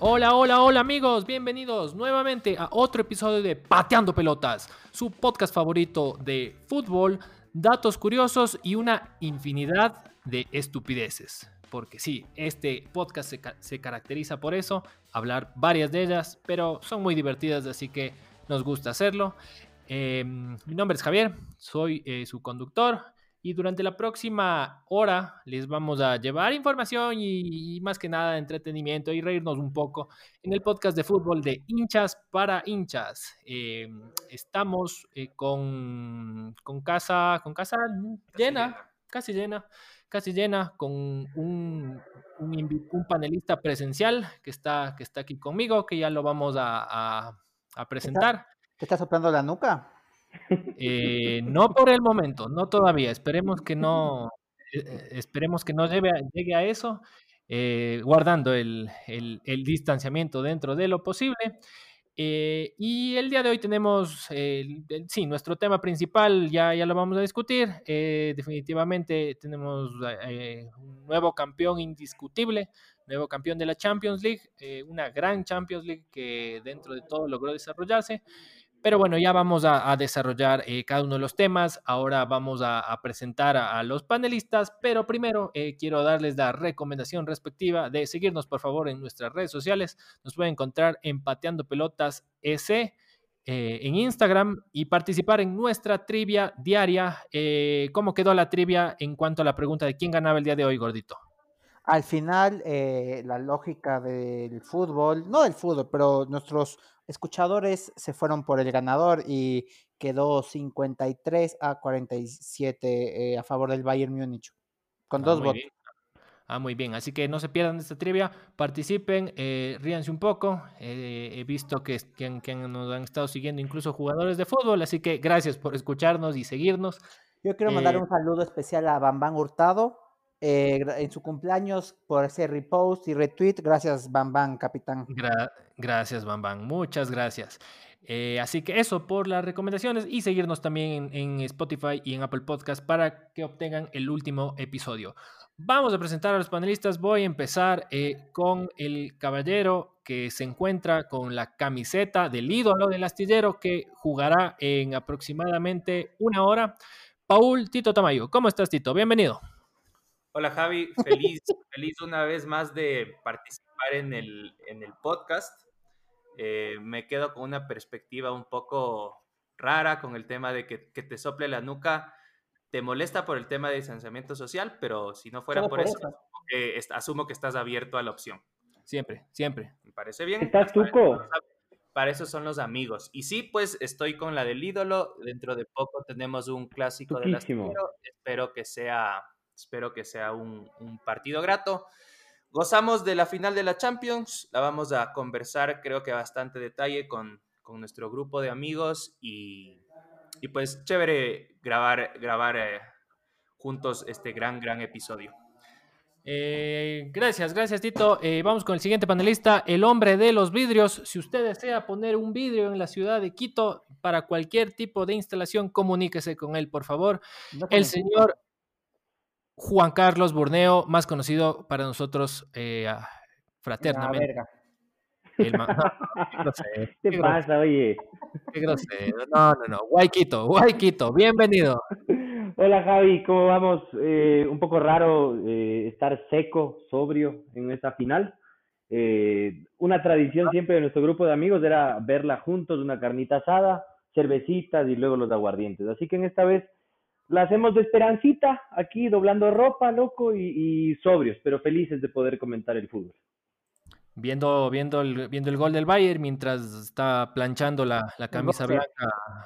Hola, hola, hola amigos, bienvenidos nuevamente a otro episodio de Pateando Pelotas, su podcast favorito de fútbol, datos curiosos y una infinidad de estupideces. Porque sí, este podcast se, caracteriza por eso, hablar varias de ellas, pero son muy divertidas, así que nos gusta hacerlo. Em, mi nombre es Javier, soy eh, su conductor y durante la próxima hora les vamos a llevar información y, más que nada entretenimiento y reírnos un poco en el podcast de fútbol de hinchas para hinchas. Em, estamos eh, con, con, casa, con casa llena, casi llena, casi llena, con un, un, panelista presencial que está, que está aquí conmigo, que ya lo vamos a, a, presentar. ¿Te está soplando la nuca? Eh, no por el momento, no todavía. Esperemos que no, eh, eh, esperemos que no llegue a, llegue a eso, guardando el, distanciamiento dentro de lo posible. y el día de hoy tenemos, sí, nuestro tema principal, ya, ya lo vamos a discutir. definitivamente tenemos un nuevo campeón indiscutible, nuevo campeón de la Champions League, una gran Champions League que dentro de todo logró desarrollarse. Pero bueno, ya vamos a, desarrollar eh, cada uno de los temas. Ahora vamos a, presentar a, los panelistas, pero primero eh, quiero darles la recomendación respectiva de seguirnos, por favor, en nuestras redes sociales. Nos pueden encontrar en Pateando Pelotas S. Eh, en Instagram y participar en nuestra trivia diaria. ¿Cómo quedó la trivia en cuanto a la pregunta de quién ganaba el día de hoy, gordito? Al final, la lógica del fútbol, no del fútbol, pero nuestros escuchadores se fueron por el ganador y quedó 53 a 47 eh, a favor del Bayern Múnich, con ah, dos votos. Ah, muy bien. Así que no se pierdan esta trivia, participen, eh, ríanse un poco. Eh, he visto que, que, que, nos han estado siguiendo incluso jugadores de fútbol, así que gracias por escucharnos y seguirnos. Yo quiero mandar un saludo especial a Bambán Hurtado, eh, en su cumpleaños por ese repost y retweet. Gracias, Bam capitán. gracias, Bam Muchas gracias. Eh, así que eso por las recomendaciones y seguirnos también en, Spotify y en Apple Podcast para que obtengan el último episodio. Vamos a presentar a los panelistas. Voy a empezar eh, con el caballero que se encuentra con la camiseta del ídolo del astillero que jugará en aproximadamente una hora. Paul Tito Tamayo. ¿Cómo estás, Tito? Bienvenido. Hola Javi, feliz, feliz una vez más de participar en el, en el podcast. Eh, me quedo con una perspectiva un poco rara con el tema de que, te sople la nuca. Te molesta por el tema de distanciamiento social, pero si no fuera por, eso, asumo que estás abierto a la opción. Siempre, siempre. Me parece bien. ¿Estás tuco? Para eso son los amigos. Y sí, pues estoy con la del ídolo. Dentro de poco tenemos un clásico de las Espero que sea Espero que sea un, partido grato. Gozamos de la final de la Champions, la vamos a conversar creo que bastante detalle con, nuestro grupo de amigos y, pues chévere grabar, grabar eh, juntos este gran, gran episodio. Eh, gracias, gracias Tito. Eh, vamos con el siguiente panelista, el hombre de los vidrios. Si usted desea poner un vidrio en la ciudad de Quito para cualquier tipo de instalación, comuníquese con él, por favor. el señor Juan Carlos Burneo, más conocido para nosotros eh, fraternamente. El ¿Qué, pasa, oye? Qué grosero. No, no, no. Guayquito, Guayquito, bienvenido. Hola Javi, ¿cómo vamos? Eh, un poco raro eh, estar seco, sobrio en esta final. Eh, una tradición siempre de nuestro grupo de amigos era verla juntos, una carnita asada, cervecitas y luego los aguardientes. Así que en esta vez la hacemos de esperancita, aquí doblando ropa, loco, y, sobrios, pero felices de poder comentar el fútbol. Viendo, viendo, el, viendo el gol del Bayern mientras está planchando la, camisa blanca.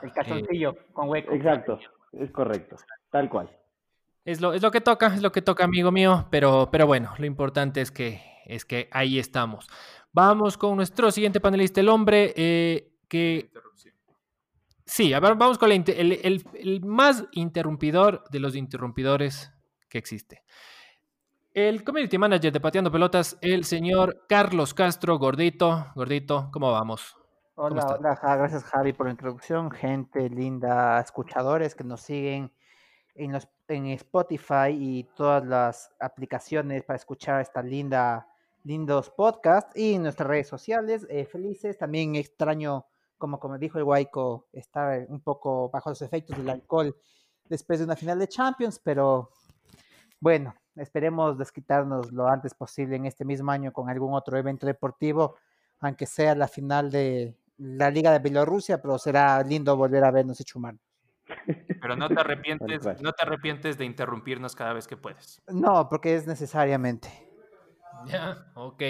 El calzoncillo eh, con hueco. Exacto, es correcto, tal cual. Es lo, es lo que toca, es lo que toca, amigo mío, pero, pero bueno, lo importante es que, es que ahí estamos. Vamos con nuestro siguiente panelista, el hombre eh, que Sí, a ver, vamos con el, más interrumpidor de los interrumpidores que existe. El community manager de Pateando Pelotas, el señor Carlos Castro, gordito. Gordito, ¿cómo vamos? Hola, hola, gracias Javi por la introducción. Gente linda, escuchadores que nos siguen en, los, en Spotify y todas las aplicaciones para escuchar esta linda lindos podcasts y nuestras redes sociales. Eh, felices, también extraño, como, como dijo el Guayco, estar un poco bajo los efectos del alcohol después de una final de Champions, pero bueno, esperemos desquitarnos lo antes posible en este mismo año con algún otro evento deportivo, aunque sea la final de la Liga de Bielorrusia, pero será lindo volver a vernos y chumarnos. Pero no te arrepientes, no te arrepientes de interrumpirnos cada vez que puedes. No, porque es necesariamente. Ya, ok,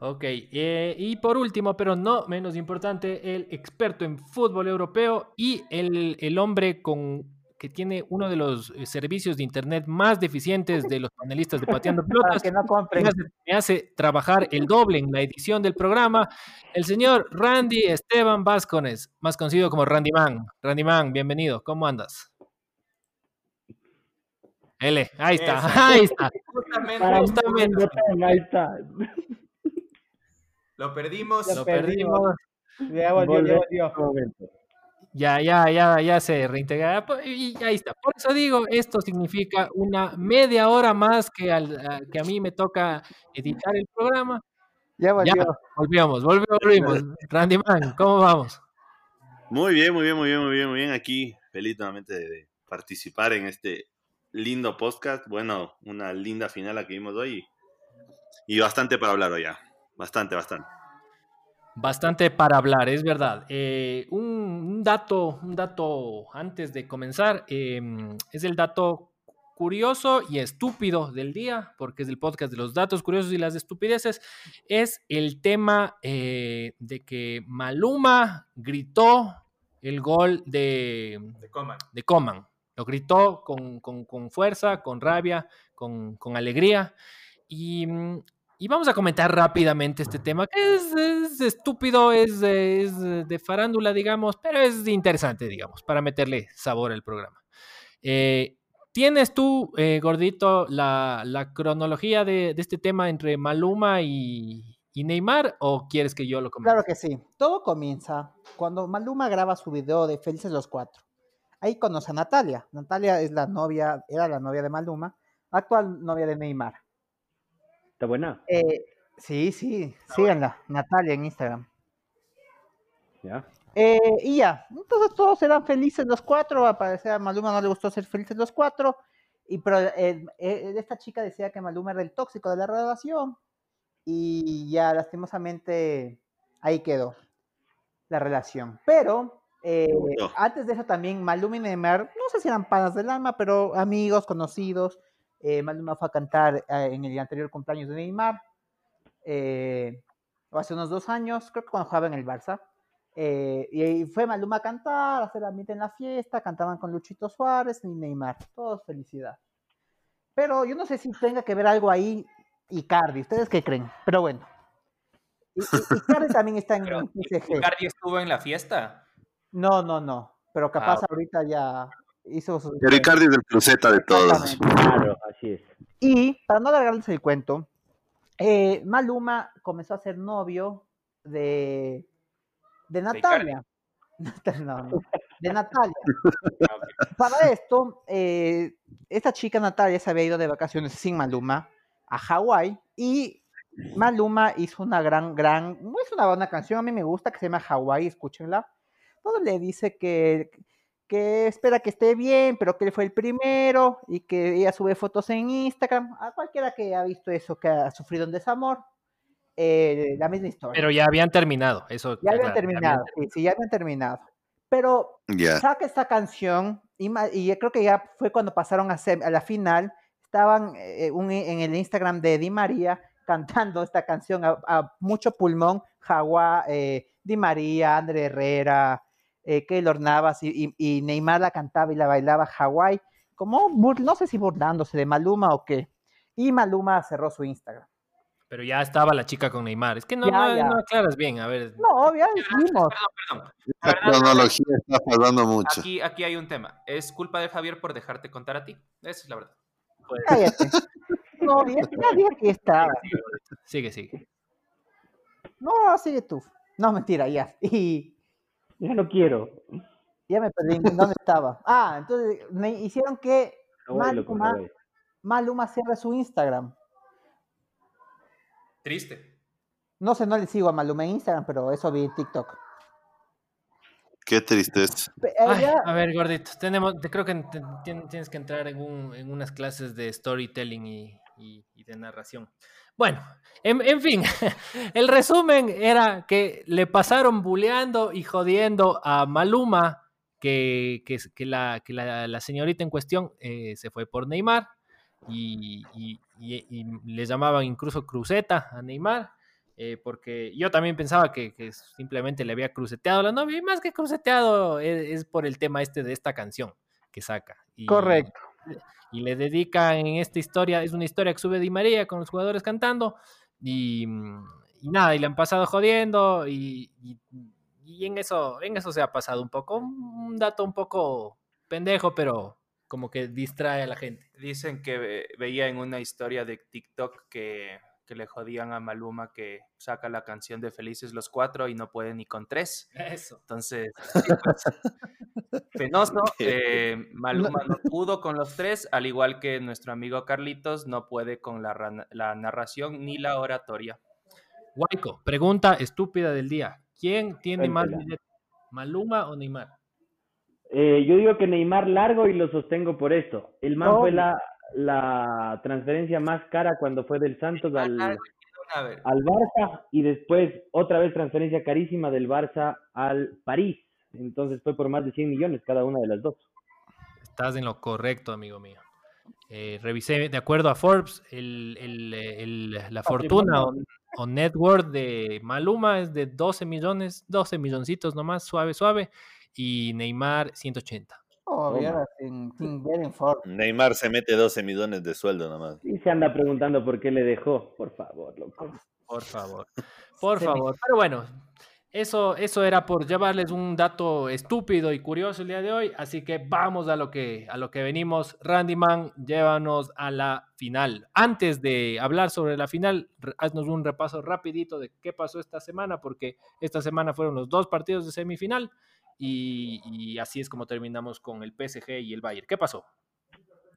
ok. Eh, y por último, pero no menos importante, el experto en fútbol europeo y el, el hombre con que tiene uno de los eh, servicios de internet más deficientes de los panelistas de Pateando Pelotas. que no me, hace, me hace trabajar el doble en la edición del programa, el señor Randy Esteban Vázquez, más conocido como Randy Man. Randy Man, bienvenido, ¿cómo andas? L, ahí está, ahí está. Justamente, justamente. Ahí está. Lo perdimos. Lo perdimos. Ya volvió, ya volvió ya, ya, ya, ya se reintegrará. Y ahí está. Por eso digo, esto significa una media hora más que, al, que a mí me toca editar el programa. Ya, volvió. ya volvimos, volvimos, volvimos. Randy Man, ¿cómo vamos? Muy bien, muy bien, muy bien, muy bien, muy bien. Aquí, feliz nuevamente de participar en este lindo podcast. Bueno, una linda final la que vimos hoy y bastante para hablar hoy ya. Bastante, bastante. Bastante para hablar, es verdad. Eh, un, dato, un dato antes de comenzar, em, es el dato curioso y estúpido del día, porque es el podcast de los datos curiosos y las estupideces, es el tema eh, de que Maluma gritó el gol de, de Coman. Lo gritó con, con, fuerza, con rabia, con, con alegría. Y mm, y vamos a comentar rápidamente este tema, que es, estúpido, es, de farándula, digamos, pero es interesante, digamos, para meterle sabor al programa. Eh, ¿Tienes tú, eh, gordito, la, cronología de, este tema entre Maluma y, Neymar o quieres que yo lo comente? Claro que sí. Todo comienza cuando Maluma graba su video de Felices los Cuatro. Ahí conoce a Natalia. Natalia es la novia, era la novia de Maluma, actual novia de Neymar. ¿Está buena? Eh, sí, sí, síganla, Natalia en Instagram. Ya. Eh, y ya, entonces todos eran felices los cuatro, a parecer a Maluma no le gustó ser felices los cuatro, y pero eh, esta chica decía que Maluma era el tóxico de la relación, y ya lastimosamente ahí quedó la relación. Pero antes de eso también Maluma y Neymar, no sé si eran panas del alma, pero amigos, conocidos, eh, Maluma fue a cantar eh, en el anterior cumpleaños de Neymar, eh, hace unos dos años, creo que cuando jugaba en el Barça. y fue Maluma a cantar, a hacer ambiente en la fiesta, cantaban con Luchito Suárez y Neymar, todos felicidad. Pero yo no sé si tenga que ver algo ahí Icardi, ¿ustedes qué creen? Pero bueno. Icardi también está en el PSG. ¿Icardi estuvo en la fiesta? No, no, no. Pero capaz ah, ahorita ya hizo es el cruceta de todos. Claro, así es. Y para no alargarles el cuento, eh, Maluma comenzó a ser novio de, de Natalia. de Natalia. Para esto, eh, esta chica Natalia se había ido de vacaciones sin Maluma a Hawái y Maluma hizo una gran, gran, es una buena canción, a mí me gusta, que se llama Hawái, escúchenla. Todo le dice que, que espera que esté bien, pero que él fue el primero y que ella sube fotos en Instagram. A cualquiera que ha visto eso, que ha sufrido un desamor, eh, la misma historia. Pero ya habían terminado, eso. Ya habían terminado, sí, sí, ya habían terminado. Pero saca esta canción y, y, creo que ya fue cuando pasaron a, a la final, estaban eh, en el Instagram de Di María cantando esta canción a, mucho pulmón, Jaguar, eh, Di María, André Herrera, eh, Keylor Navas y, Neymar la cantaba y la bailaba Hawái, como no sé si burlándose de Maluma o qué. Y Maluma cerró su Instagram. Pero ya estaba la chica con Neymar. Es que no, no, aclaras bien, a ver. No, ya dijimos. Perdón, perdón. La cronología está pasando mucho. Aquí, aquí hay un tema. Es culpa de Javier por dejarte contar a ti. Esa es la verdad. Pues... Cállate. No, ya, dije que estaba. Sigue, sigue. No, sigue tú. No, mentira, ya. Y ya no quiero. Ya me perdí. ¿Dónde estaba? Ah, entonces me hicieron que Maluma, Maluma cierre su Instagram. Triste. No sé, no le sigo a Maluma en Instagram, pero eso vi en TikTok. Qué tristeza. Ay, a ver, gordito, tenemos, creo que tienes que entrar en, un, en unas clases de storytelling y, y, de narración. Bueno, en, fin, el resumen era que le pasaron buleando y jodiendo a Maluma, que, que, que, la, que la, señorita en cuestión eh, se fue por Neymar y, y, le llamaban incluso cruceta a Neymar. Eh, porque yo también pensaba que, simplemente le había cruceteado la novia, y más que cruceteado es, es, por el tema este de esta canción que saca. Correcto y le dedica en esta historia, es una historia que sube Di María con los jugadores cantando y, mm, nada, y le han pasado jodiendo y, y, en, eso, en eso se ha pasado un poco, un dato un poco pendejo, pero como que distrae a la gente. Dicen que veía en una historia de TikTok que que le jodían a Maluma que saca la canción de Felices los Cuatro y no puede ni con tres. Eso. Entonces, pues, penoso. Eh, Maluma no pudo con los tres, al igual que nuestro amigo Carlitos no puede con la, la narración ni la oratoria. Guayco, pregunta estúpida del día. ¿Quién tiene más billetes, Maluma o Neymar? Eh, yo digo que Neymar largo y lo sostengo por esto. El man fue la, la transferencia más cara cuando fue del Santos al, al Barça y después otra vez transferencia carísima del Barça al París. Entonces fue por más de 100 millones cada una de las dos. Estás en lo correcto, amigo mío. Eh, revisé, de acuerdo a Forbes, el, el, la fortuna o, o, net worth de Maluma es de 12 millones, 12 milloncitos nomás, suave, suave, y Neymar 180. Neymar se mete 12 millones de sueldo nomás. Y se anda preguntando por qué le dejó. Por favor, loco. Por favor. Por favor. Pero bueno, eso, eso era por llevarles un dato estúpido y curioso el día de hoy. Así que vamos a lo que, a lo que venimos. Randy Man, llévanos a la final. Antes de hablar sobre la final, haznos un repaso rapidito de qué pasó esta semana, porque esta semana fueron los dos partidos de semifinal. Y, así es como terminamos con el PSG y el Bayern. ¿Qué pasó?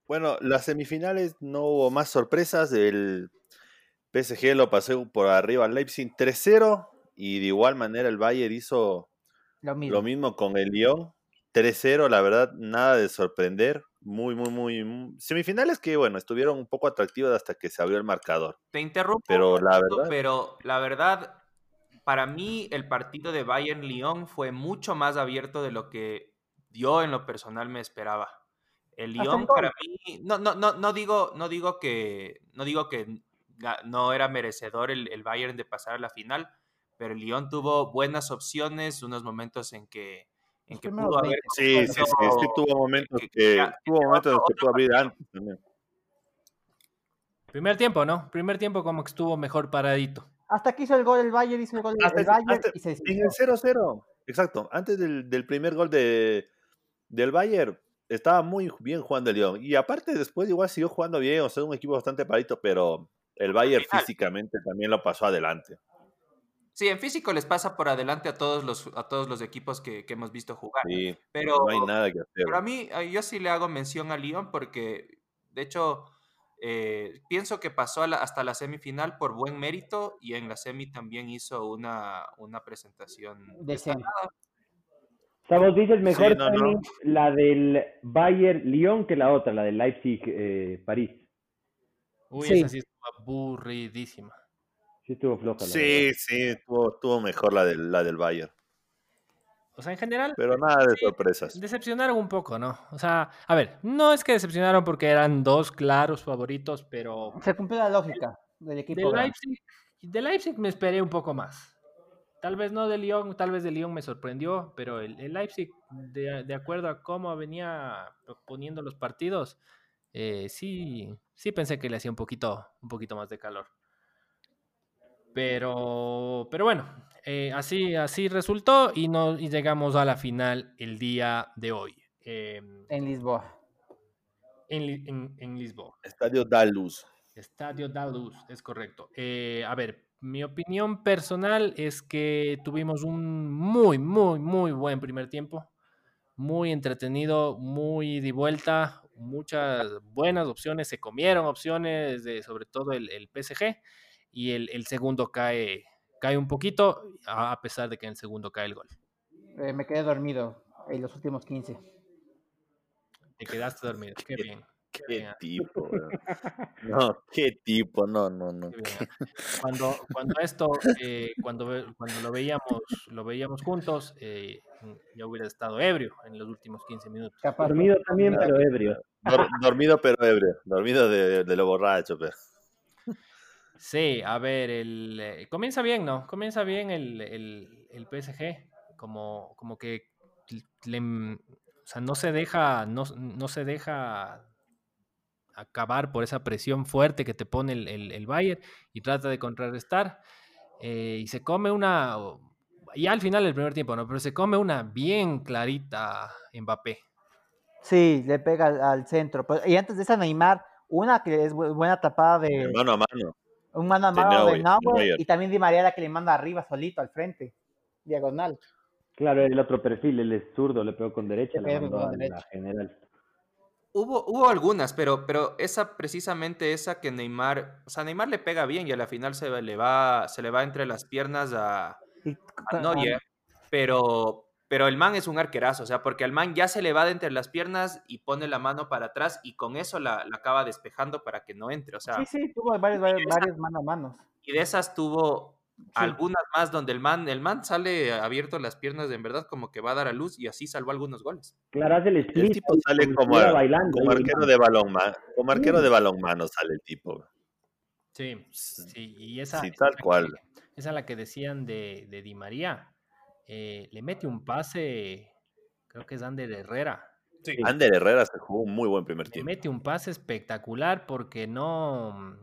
Bueno, las semifinales no hubo más sorpresas. El PSG lo pasó por arriba al Leipzig 3-0 y de igual manera el Bayern hizo lo mismo, con el Lyon 3-0. La verdad, nada de sorprender. Muy, muy, muy, Semifinales que, bueno, estuvieron un poco atractivas hasta que se abrió el marcador. Te interrumpo. Pero la verdad. Pero la verdad, para mí el partido de Bayern-Lyon fue mucho más abierto de lo que yo en lo personal me esperaba. El Lyon para mí, no, no, no, no, digo, no digo que, no digo que no era merecedor el, Bayern de pasar a la final, pero el Lyon tuvo buenas opciones, unos momentos en que, en que pudo haber. Sí, sí, sí, sí, tuvo momentos que, tuvo momentos en que pudo abrir antes también. Primer tiempo, ¿no? Primer tiempo como que estuvo mejor paradito. Hasta que hizo el gol el Bayern, hizo el gol el Bayern y se En el 0-0, exacto. Antes del, del, primer gol de, del Bayern, estaba muy bien jugando el Lyon. Y aparte, después igual siguió jugando bien, o sea, un equipo bastante parito, pero el Bayern físicamente también lo pasó adelante. Sí, en físico les pasa por adelante a todos los, a todos los equipos que, que hemos visto jugar. Sí, pero, no hay nada que hacer. Pero a mí, yo sí le hago mención a Lyon porque, de hecho, eh, pienso que pasó hasta la semifinal por buen mérito y en la semi también hizo una, una presentación decente. Vos dices mejor la del Bayern Lyon que la otra, la del Leipzig eh, París. Uy, esa sí estuvo aburridísima. Sí estuvo floja. sí, sí, estuvo, mejor la del, la del Bayern. O sea, en general. Pero nada de sorpresas. Decepcionaron un poco, ¿no? O sea, a ver, no es que decepcionaron porque eran dos claros favoritos, pero. Se cumplió la lógica del equipo. De Leipzig, de Leipzig me esperé un poco más. Tal vez no de Lyon, tal vez de Lyon me sorprendió, pero el, Leipzig, de, acuerdo a cómo venía poniendo los partidos, eh, sí, sí pensé que le hacía un poquito, un poquito más de calor. Pero, pero bueno, eh, así, así resultó y, no, llegamos a la final el día de hoy. Em, en Lisboa. En, Lisboa. Estadio Daluz. Estadio Daluz, es correcto. Eh, a ver, mi opinión personal es que tuvimos un muy, muy, muy buen primer tiempo. Muy entretenido, muy de vuelta, muchas buenas opciones, se comieron opciones de sobre todo el, el PSG y el, el segundo cae, cae un poquito, a pesar de que en el segundo cae el gol. Eh, me quedé dormido en los últimos 15. Te quedaste dormido, qué bien. Qué tipo, no, qué tipo, no, no, no. Cuando, cuando esto, eh, cuando, cuando lo veíamos, lo veíamos juntos, eh, yo hubiera estado ebrio en los últimos 15 minutos. Dormido también, pero ebrio. dormido pero ebrio, dormido de, de lo borracho, pero. Sí, a ver, el, eh, comienza bien, ¿no? Comienza bien el, el, el PSG, como, como que le, o sea, no se deja, no, no se deja acabar por esa presión fuerte que te pone el, el, Bayern y trata de contrarrestar. Eh, y se come una, ya al final del primer tiempo, ¿no? Pero se come una bien clarita Mbappé. Sí, le pega al, centro. y antes de esa Neymar, una que es buena tapada de... Mano a mano. Un mano a mano de, Neuer, y también Di María la que le manda arriba solito al frente, diagonal. Claro, el otro perfil, él es zurdo, le pegó con derecha, le, mandó a la general. Hubo, hubo algunas, pero, pero esa precisamente esa que Neymar, o sea, Neymar le pega bien y a la final se le va, se le va entre las piernas a, a Neuer, pero, pero el man es un arquerazo, o sea, porque al man ya se le va de entre las piernas y pone la mano para atrás y con eso la, la acaba despejando para que no entre, o sea. Sí, sí, tuvo varios, varios, varios mano a manos. Y de esas tuvo algunas más donde el man, el man sale abierto las piernas de en verdad como que va a dar a luz y así salvó algunos goles. Claro, hace el split. El tipo sale como, como arquero de balón, como arquero de balón mano sale el tipo. Sí, sí, y esa, sí, tal cual. esa es la que decían de, de Di María. Eh, le mete un pase, creo que es Ander Herrera. Sí. Ander Herrera se jugó un muy buen primer tiempo. Le mete un pase espectacular porque no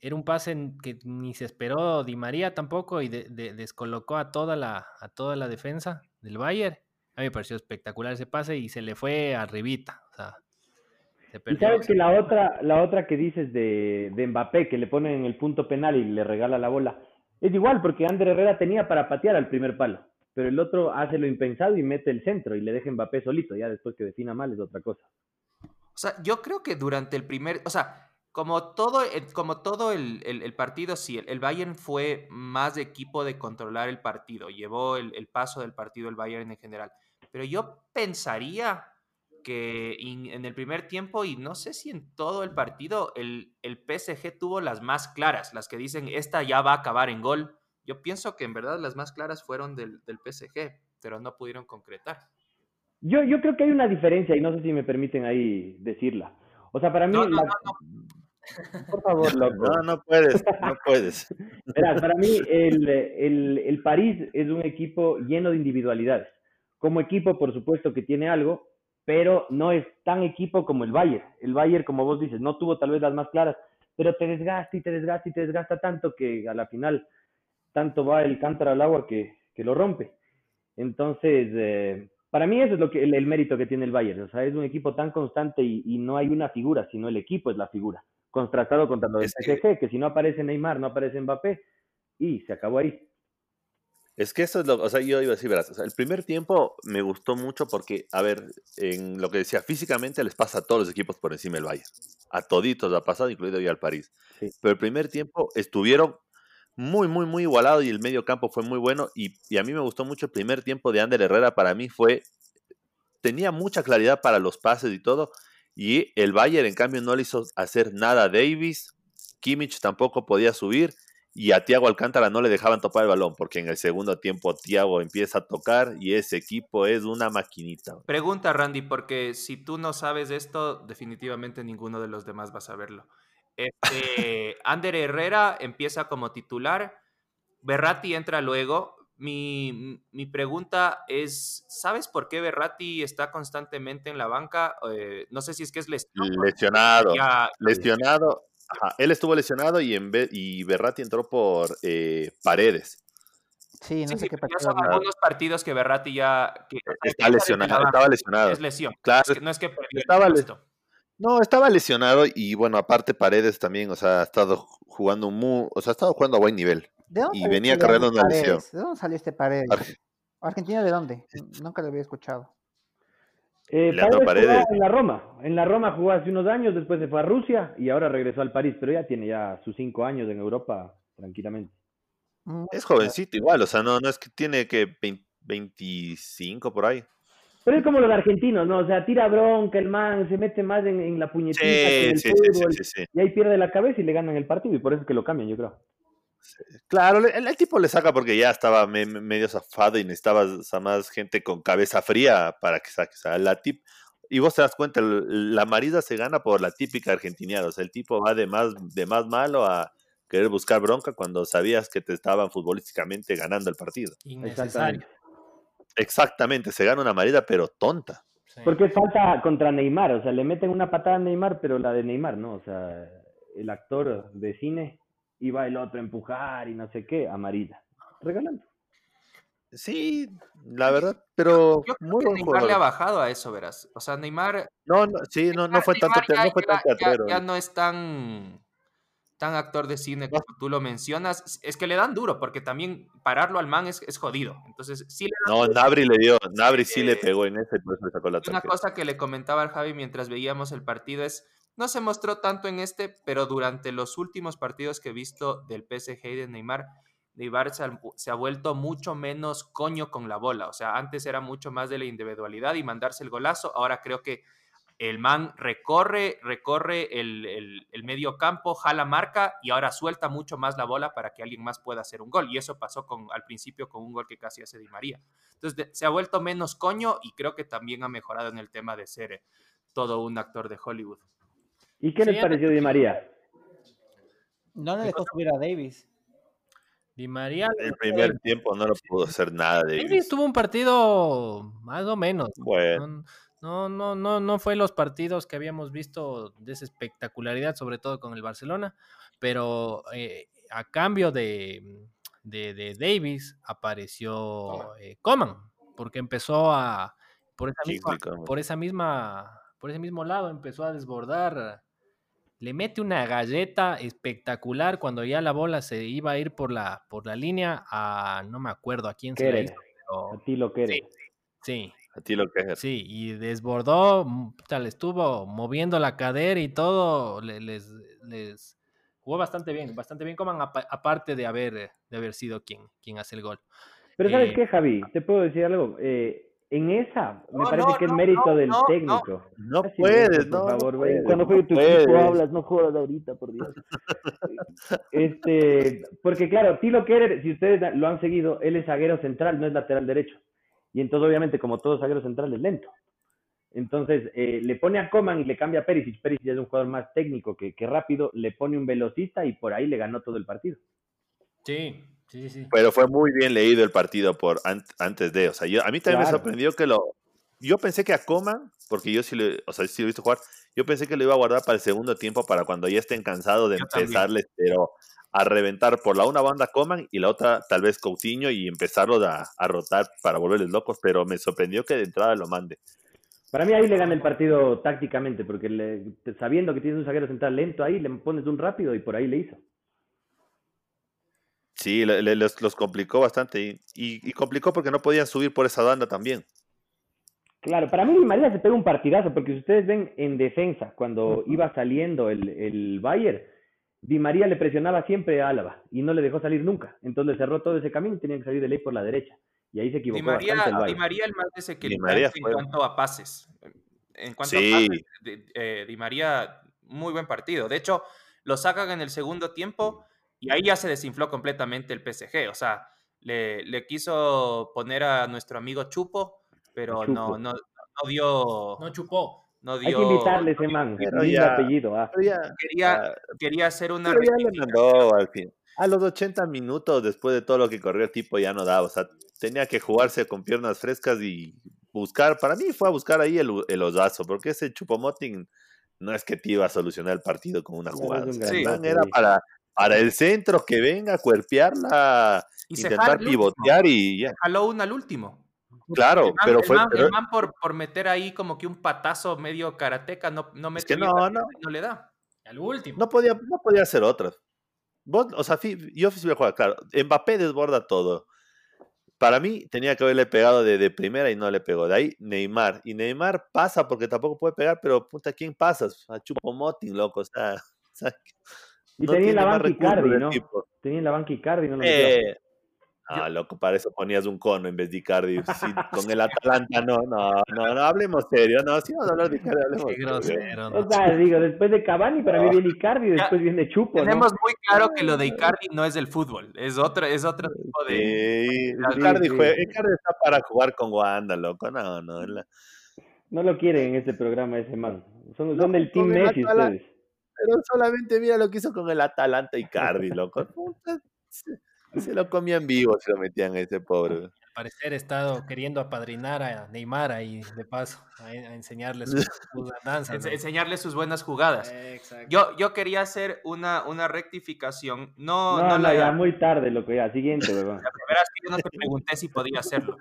era un pase que ni se esperó Di María tampoco y descolocó a toda, la, a toda la defensa del Bayern. A mí me pareció espectacular ese pase y se le fue arribita. O sea, y sabes que la otra, la otra que dices de, de Mbappé, que le pone en el punto penal y le regala la bola, es igual porque Ander Herrera tenía para patear al primer palo, pero el otro hace lo impensado y mete el centro y le deja Mbappé solito, ya después que defina mal es otra cosa. O sea, yo creo que durante el primer, o sea, como todo, como todo el, el, partido, sí, el, Bayern fue más de equipo de controlar el partido, llevó el, paso del partido el Bayern en general. Pero yo pensaría en el primer tiempo, y no sé si en todo el partido, el, el PSG tuvo las más claras, las que dicen, esta ya va a acabar en gol. Yo pienso que en verdad las más claras fueron del, del PSG, pero no pudieron concretar. Yo, yo creo que hay una diferencia, y no sé si me permiten ahí decirla. O sea, para mí... Por favor, loco. No, no puedes, no puedes. para mí el, el, el, París es un equipo lleno de individualidades. Como equipo, por supuesto que tiene algo, pero no es tan equipo como el Bayern. El Bayern, como vos dices, no tuvo tal vez las más claras, pero te desgasta y te desgasta y te desgasta tanto que a la final tanto va el cántaro al agua que, que lo rompe. Entonces, eh, para mí eso es lo que el, mérito que tiene el Bayern. O sea, es un equipo tan constante y, y no hay una figura, sino el equipo es la figura contrastado contra los del PSG, que... si no aparece Neymar, no aparece Mbappé, y se acabó ahí. Es que eso es lo, o sea, yo iba a decir, verás, el primer tiempo me gustó mucho porque, a ver, en lo que decía, físicamente les pasa a todos los equipos por encima del Valle. A toditos ha pasado, incluido ya al París. Pero el primer tiempo estuvieron muy, muy, muy igualados y el medio campo fue muy bueno. Y, y, a mí me gustó mucho el primer tiempo de Ander Herrera. Para mí fue, tenía mucha claridad para los pases y todo. Y el Bayern, en cambio, no le hizo hacer nada a Davis. Kimmich tampoco podía subir. Y a Thiago Alcántara no le dejaban topar el balón, porque en el segundo tiempo Thiago empieza a tocar y ese equipo es una maquinita. Pregunta, Randy, porque si tú no sabes esto, definitivamente ninguno de los demás va a saberlo. Este, Ander Herrera empieza como titular, Berratti entra luego, mi, mi, pregunta es, ¿sabes por qué Berratti está constantemente en la banca? Eh, no sé si es que es lesionado. Lesionado. lesionado. Él estuvo lesionado y, en vez, y Berratti entró por eh, Paredes. Sí, no sé qué pasó. Son algunos partidos que Berratti ya... está lesionado, estaba lesionado. Es lesión. Claro. no es que estaba No, estaba lesionado y bueno, aparte Paredes también, o sea, ha estado jugando muy, o sea, ha estado jugando a buen nivel y venía cargando una lesión. ¿De dónde salió este Paredes? ¿Argentina de dónde? Nunca lo había escuchado. Eh, Paredes, en la Roma. En la Roma jugó hace unos años, después se fue a Rusia y ahora regresó al París, pero ya tiene ya sus cinco años en Europa tranquilamente. Mm, es jovencito igual, o sea, no, no es que tiene que 25 por ahí. Pero es como los argentinos, ¿no? O sea, tira bronca, el man se mete más en, la puñetita que el fútbol, y ahí pierde la cabeza y le ganan el partido, y por eso es que lo cambian, yo creo. Claro, el, tipo le saca porque ya estaba medio zafado y necesitaba más gente con cabeza fría para que saque. O la tip, y vos te das cuenta, la marida se gana por la típica argentiniada. O sea, el tipo va de más, de más malo a querer buscar bronca cuando sabías que te estaban futbolísticamente ganando el partido. Innecesario. Exactamente, se gana una marida, pero tonta. Porque falta contra Neymar, o sea, le meten una patada a Neymar, pero la de Neymar, ¿no? O sea, el actor de cine iba el otro a empujar y no sé qué, amarilla. Regalando. Sí, la verdad, pero yo creo que Neymar le ha bajado a eso, verás. O sea, Neymar. No, no sí, no, no fue tanto, ya, no fue tan teatrero. Ya, no es tan, tan actor de cine como tú lo mencionas. Es que le dan duro, porque también pararlo al man es, es jodido. Entonces, sí le No, Nabri le dio, Nabri sí le pegó en ese, por eso le sacó la Una cosa que le comentaba al Javi mientras veíamos el partido es no se mostró tanto en este, pero durante los últimos partidos que he visto del PSG y de Neymar, Neymar se ha, vuelto mucho menos coño con la bola. O sea, antes era mucho más de la individualidad y mandarse el golazo. Ahora creo que el man recorre, recorre el, medio campo, jala marca y ahora suelta mucho más la bola para que alguien más pueda hacer un gol. Y eso pasó al principio con un gol que casi hace Di María. Entonces se ha vuelto menos coño y creo que también ha mejorado en el tema de ser eh, todo un actor de Hollywood. ¿Y qué les pareció Di María? No le dejó subir a Davis. Di María. El primer tiempo no lo pudo hacer nada. Davis. Davis tuvo un partido más o menos. Bueno. No, no, no, no fue los partidos que habíamos visto de esa espectacularidad, sobre todo con el Barcelona, pero eh, a cambio de, de, Davis apareció eh, Coman, porque empezó a por esa misma, por esa misma, por ese mismo lado empezó a desbordar le mete una galleta espectacular cuando ya la bola se iba a ir por la, por la línea a, no me acuerdo a quién se la hizo, A ti lo que sí, sí, A ti lo que Sí, y desbordó, tal, estuvo moviendo la cadera y todo, les, les jugó bastante bien, bastante bien, Coman, aparte de haber, de haber sido quien, quien hace el gol. Pero ¿sabes eh, qué, Javi? Te puedo decir algo. Eh, en esa, me parece que es mérito del técnico. No, puedes, no. Por favor, güey. Cuando fue tu equipo hablas, no jodas ahorita, por Dios. este, porque claro, Tilo Kerer, si ustedes lo han seguido, él es zaguero central, no es lateral derecho. Y entonces, obviamente, como todo zaguero central, es lento. Entonces, eh, le pone a Coman y le cambia a Perisic. Perisic es un jugador más técnico que, que rápido. Le pone un velocista y por ahí le ganó todo el partido. Sí, Sí, sí. Pero fue muy bien leído el partido por antes de, o sea, yo, a mí también me sorprendió que lo, yo pensé que a Coman, porque yo sí, lo, o sea, sí lo he visto jugar, yo pensé que lo iba a guardar para el segundo tiempo, para cuando ya estén cansados de empezarles, pero a reventar por la una banda Coman y la otra tal vez Coutinho y empezarlo a, a rotar para volverles locos, pero me sorprendió que de entrada lo mande. Para mí ahí le gana el partido tácticamente, porque le, sabiendo que tienes un zaguero central lento ahí, le pones un rápido y por ahí le hizo. Sí, los, complicó bastante y, complicó porque no podían subir por esa banda también. Claro, para mí María se pega un partidazo, porque si ustedes ven en defensa, cuando iba saliendo el, el Bayern, Di María le presionaba siempre a Álava y no le dejó salir nunca. Entonces le cerró todo ese camino y tenía que salir de ley por la derecha. Y ahí se equivocó. Di María, bastante el, Di María el más desequilibrante en cuanto a pases. En cuanto a pases, eh, Di María, muy buen partido. De hecho, lo sacan en el segundo tiempo y ahí ya se desinfló completamente el PSG. O sea, le, le quiso poner a nuestro amigo Chupo, pero No, no, no dio. No chupó. No dio, Hay que invitarle ese man, ya, apellido. Ah. quería, quería hacer una. Pero ya le mandó al fin. A los 80 minutos, después de todo lo que corrió el tipo, ya no daba. O sea, tenía que jugarse con piernas frescas y buscar. Para mí fue a buscar ahí el, el osazo, porque ese Chupomoting no es que te iba a solucionar el partido con una jugada. sí, era para para el centro que venga a cuerpearla, intentar pivotear y ya. Jaló una al último. Claro, pero fue. El man por, por, meter ahí como que un patazo medio karateca no, no mete no, no. no le da. Al último. No podía, no podía hacer otras. o sea, yo sí voy a jugar, claro. Mbappé desborda todo. para mí tenía que haberle pegado de, primera y no le pegó. De ahí Neymar. Y Neymar pasa porque tampoco puede pegar, pero puta, ¿quién pasas? A Chupo Motin, loco. O sea, y tenía la banca Icardi, ¿no? Tenía la banca Icardi, no lo eh, Ah, loco, para eso ponías un cono en vez de Icardi. con el Atalanta, no, no, no, no, hablemos serio, no, si vamos a hablar de Icardi, hablemos Qué grosero. O sea, digo, después de Cavani, para mí viene Icardi y después viene Chupo. Tenemos muy claro que lo de Icardi no es del fútbol, es otro, es otro tipo de. Sí, Icardi, Icardi está para jugar con Wanda, loco, no, no. No lo quieren en este programa ese man. Son, son del Team Messi ustedes. Pero solamente mira lo que hizo con el Atalanta Icardi, loco. Se lo comían vivo, se lo metían a ese pobre. Al parecer he estado queriendo apadrinar a Neymar ahí, de paso, a, enseñarle sus, danzas. Enseñarle sus buenas jugadas. Yo, yo quería hacer una, una rectificación. No, no, no, ya muy tarde, loco, ya, siguiente, weón. La primera que yo no te pregunté si podía hacerlo.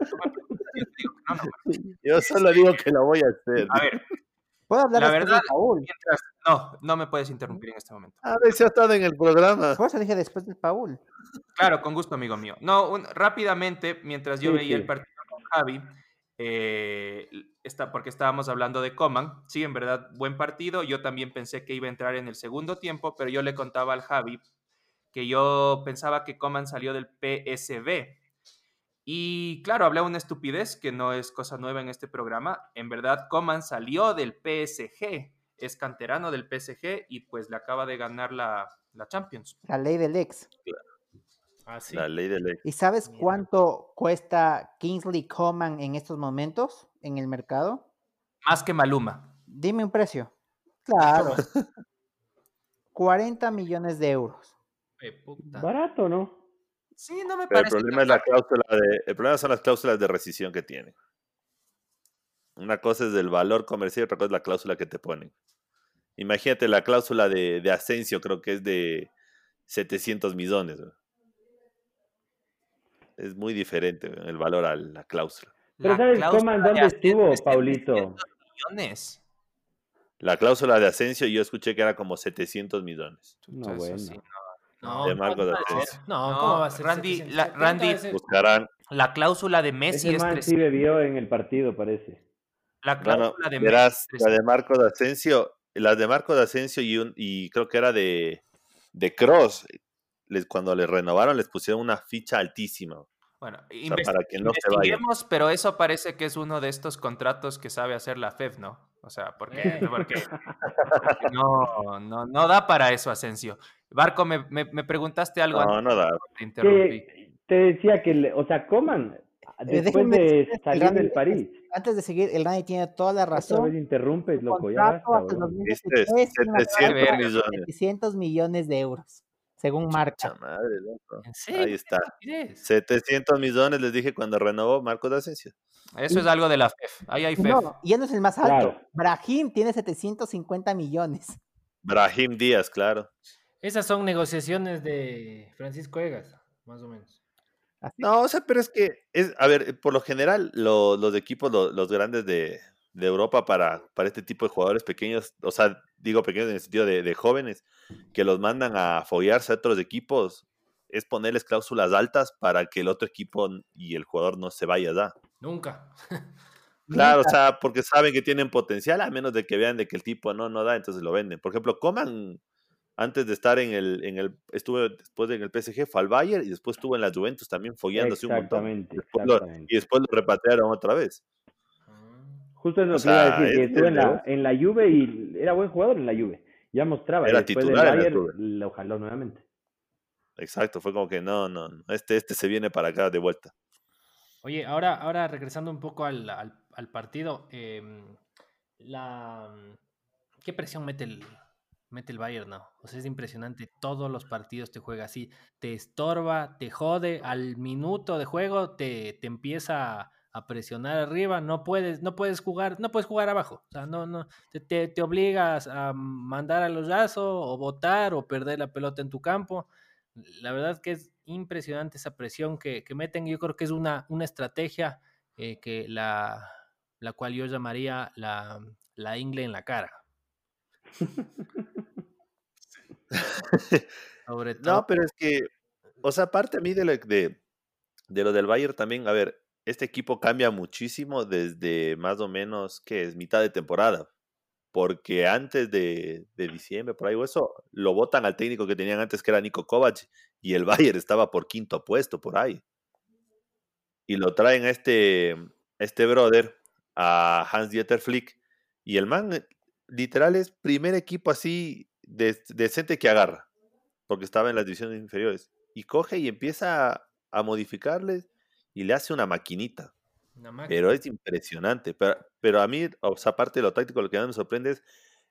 yo solo digo que lo voy a hacer. A ver, ¿Puedo hablar la verdad, Paul? no, no me puedes interrumpir en este momento. A ver si ha estado en el programa. Por eso dije después de Paul. Claro, con gusto, amigo mío. No, rápidamente, mientras yo veía el partido con Javi, eh, está, porque estábamos hablando de Coman, sí, en verdad, buen partido. Yo también pensé que iba a entrar en el segundo tiempo, pero yo le contaba al Javi que yo pensaba que Coman salió del PSB, y claro, hablé una estupidez que no es cosa nueva en este programa. En verdad, Coman salió del PSG, es canterano del PSG y pues le acaba de ganar la, Champions. La ley del ex. Ah, La ley del ex. ¿Y sabes cuánto cuesta Kingsley Coman en estos momentos en el mercado? Más que Maluma. Dime un precio. Claro. 40 millones de euros. Barato, ¿no? Sí, no me parece. El problema, es la cláusula de, el problema son las cláusulas de rescisión que tienen. Una cosa es el valor comercial y otra cosa es la cláusula que te ponen. Imagínate la cláusula de, de Asensio, creo que es de 700 millones. Es muy diferente el valor a la cláusula. Pero ¿sabes cómo dónde estuvo, Paulito? Millones. La cláusula de Asensio yo escuché que era como 700 millones. No, bueno. No, de Marco de No, ¿cómo va a ser? Randy, la, Randy buscarán. La cláusula de Messi Ese es sí bebió en el partido, parece. La cláusula de Messi. La de Marco de Asensio, las de Marco de Asensio y, un, y creo que era de, de Cross, les, cuando les renovaron les pusieron una ficha altísima. Bueno, para que no se vaya. pero eso parece que es uno de estos contratos que sabe hacer la FEF, ¿no? O sea, porque, eh. porque no, no, no da para eso, Asensio. Barco, me, me, me preguntaste algo. No, no da. Te interrumpí. te decía que, o sea, coman eh, después de salir del París. Antes de seguir, el Rani tiene toda la razón. Otra vez interrumpes, loco, ya basta, 700 millones. 700 millones de euros según marca. Madre, Ahí está. 700 millones les dije cuando renovó Marcos de Asensio. Eso es algo de la FEF. Ahí hay FEF. No, ya no es el más alto. Brahim tiene 750 millones. Brahim Díaz, claro. Esas son negociaciones de Francisco Egas, más o menos. No, o sea, pero es que, es, a ver, por lo general, los equipos, los grandes de, de Europa para, para este tipo de jugadores pequeños, o sea, digo pequeños en el sentido de, jóvenes, que los mandan a follarse a otros equipos, es ponerles cláusulas altas para que el otro equipo y el jugador no se vaya ya. Nunca. Claro, o sea, porque saben que tienen potencial, a menos de que vean de que el tipo no, no da, entonces lo venden. Por ejemplo, Coman, antes de estar en el, en el, estuvo después en el PSG, fue al Bayern y después estuvo en la Juventus también follándose un montón. y después lo repatriaron otra vez. Justo es lo que iba a decir, que estuvo en la, en la Juve y era buen jugador en la Juve. Ya mostraba. Era titular Bayern, lo jaló nuevamente. Exacto, fue como que no, no, este, este se viene para acá de vuelta. Oye, ahora, ahora regresando un poco al, al, partido, em, la, ¿qué presión mete el, mete el Bayern? No, o sea, es impresionante, todos los partidos te juega así, te estorba, te jode, al minuto de juego te, te empieza a presionar arriba, no puedes, no puedes jugar, no puedes jugar abajo. O sea, no, no, te, te, obligas a mandar a los lazos o botar o perder la pelota en tu campo. La verdad que es impresionante esa presión que, que meten. Yo creo que es una, una estrategia eh, que la, la cual yo llamaría la, la ingle en la cara. Sobre todo. No, pero es que, o sea, aparte a mí de, de de lo del Bayern también, a ver, este equipo cambia muchísimo desde más o menos, que es mitad de temporada. Porque antes de, de, diciembre, por ahí o eso, lo votan al técnico que tenían antes, que era Nico Kovac, y el Bayern estaba por quinto puesto, por ahí. Y lo traen a este, este brother, a Hans Dieter Flick, y el man, eh, literal, es primer equipo así decente que agarra, porque estaba en las divisiones inferiores. Y coge y empieza a modificarles y le hace una maquinita. pero es impresionante. Pero, pero a mí, o sea, aparte de lo táctico, lo que más me sorprende es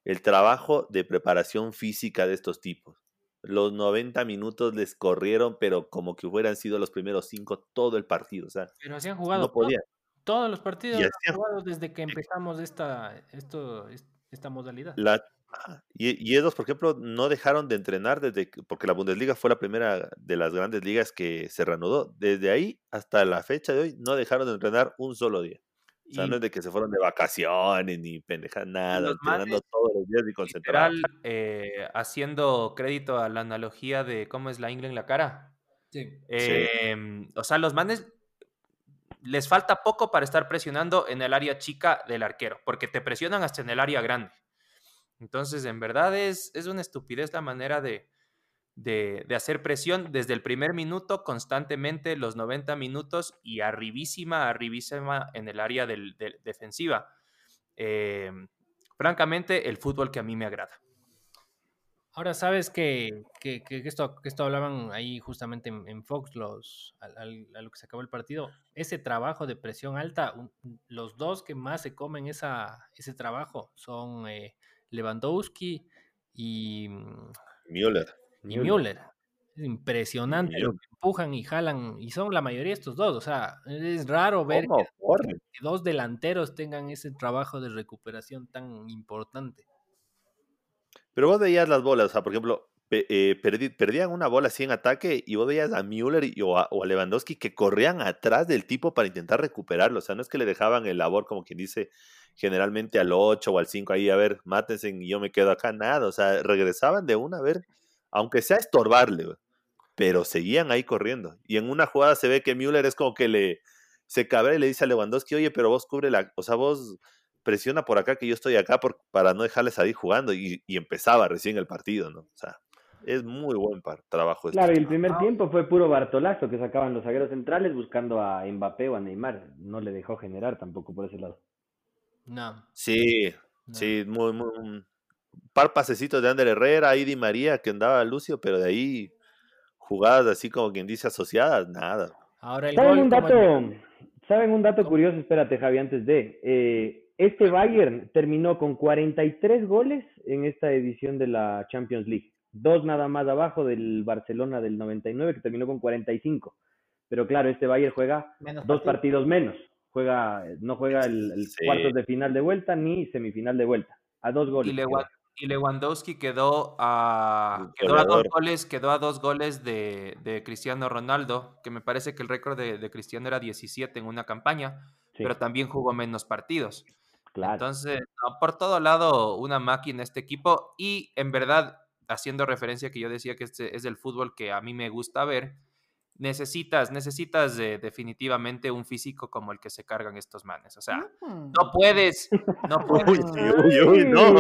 el trabajo de preparación física de estos tipos. Los 90 minutos les corrieron, pero como que hubieran sido los primeros cinco todo el partido. O sea, pero así han jugado no podían. todos los partidos han jugado desde que empezamos esta, esto, esta modalidad. La, y, ellos, por ejemplo, no dejaron de entrenar desde porque la Bundesliga fue la primera de las grandes ligas que se reanudó. Desde ahí hasta la fecha de hoy no dejaron de entrenar un solo día. O sea, no es de que se fueron de vacaciones ni pendeja nada, entrenando todos los días y concentrados. Eh, haciendo crédito a la analogía de cómo es la ingle en la cara. Sí. Em, o sea, los manes les falta poco para estar presionando en el área chica del arquero, porque te presionan hasta en el área grande. Entonces, en verdad es, es una estupidez la manera de, de, hacer presión desde el primer minuto, constantemente los 90 minutos y arribísima, arribísima en el área del, defensiva. Eh, francamente, el fútbol que a mí me agrada. Ahora sabes que, que, esto, que esto hablaban ahí justamente en, Fox, los, a, lo que se acabó el partido. Ese trabajo de presión alta, los dos que más se comen esa, ese trabajo son eh, Lewandowski y mm, Müller. Y Müller. Es impresionante lo que empujan y jalan, y son la mayoría de estos dos. O sea, es raro ver que, dos delanteros tengan ese trabajo de recuperación tan importante. Pero vos veías las bolas, o sea, por ejemplo, eh, perdían una bola así en ataque y vos veías a Müller y, o, a, Lewandowski que corrían atrás del tipo para intentar recuperarlo. O sea, no es que le dejaban el labor, como quien dice, generalmente al 8 o al 5 ahí, a ver, mátense y yo me quedo acá, nada. O sea, regresaban de una, a ver, aunque sea estorbarle, pero seguían ahí corriendo. Y en una jugada se ve que Müller es como que le se cabra y le dice a Lewandowski, oye, pero vos cubre la, o sea, vos presiona por acá que yo estoy acá por, para no dejarles salir jugando y, empezaba recién el partido, ¿no? O sea, es muy buen trabajo. Este claro, y el primer tiempo fue puro Bartolazo que sacaban los zagueros centrales buscando a Mbappé o a Neymar. No le dejó generar tampoco por ese lado. No. Sí, sí, muy, muy. Un par pasecitos de Ander Herrera, ahí Di María que andaba Lucio, pero de ahí jugadas así como quien dice asociadas, nada. Ahora el ¿Saben un dato? ¿Saben un dato curioso? Espérate, Javi, antes de. Eh, este Bayern terminó con 43 goles en esta edición de la Champions League. Dos nada más abajo del Barcelona del 99, que terminó con 45. Pero claro, este Bayern juega dos partidos menos. Juega, no juega el, cuartos de final de vuelta ni semifinal de vuelta. A dos goles. Y, Lewandowski quedó a, quedó a dos goles, quedó a dos goles de, Cristiano Ronaldo, que me parece que el récord de, Cristiano era 17 en una campaña, pero también jugó menos partidos. Entonces, por todo lado, una máquina este equipo. Y en verdad, haciendo referencia que yo decía que este es el fútbol que a mí me gusta ver, necesitas, necesitas definitivamente un físico como el que se cargan estos manes. O sea, mm. no puedes, no puedes. Uy, uy, no.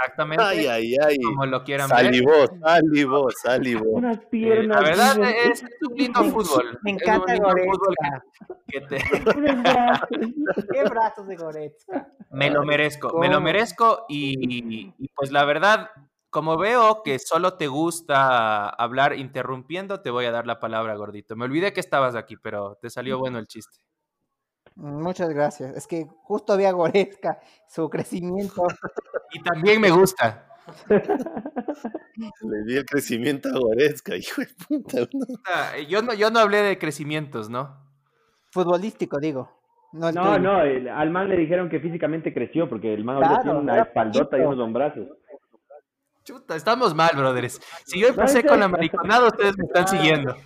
Exactamente. Ay, ay, ay. Como lo quieran salivó, ver. Salivó, salivó. Unas piernas. La verdad es, un lindo fútbol. Me encanta es un lindo fútbol que, te... Qué brazos de Goretzka. Me lo merezco, me lo merezco y, y pues la verdad como veo que solo te gusta hablar interrumpiendo, te voy a dar la palabra, gordito. Me olvidé que estabas aquí, pero te salió bueno el chiste. Muchas gracias. Es que justo había Goretzka, su crecimiento. Y también me gusta. Le di el crecimiento a Goretzka, hijo de puta. Ah, yo, no, yo no hablé de crecimientos, ¿no? Futbolístico, digo. No, no, al man le dijeron que físicamente creció porque el man tiene una espaldota y unos brazos. Chuta, estamos mal, brothers. Si yo empecé con la mariconada, ustedes me están siguiendo.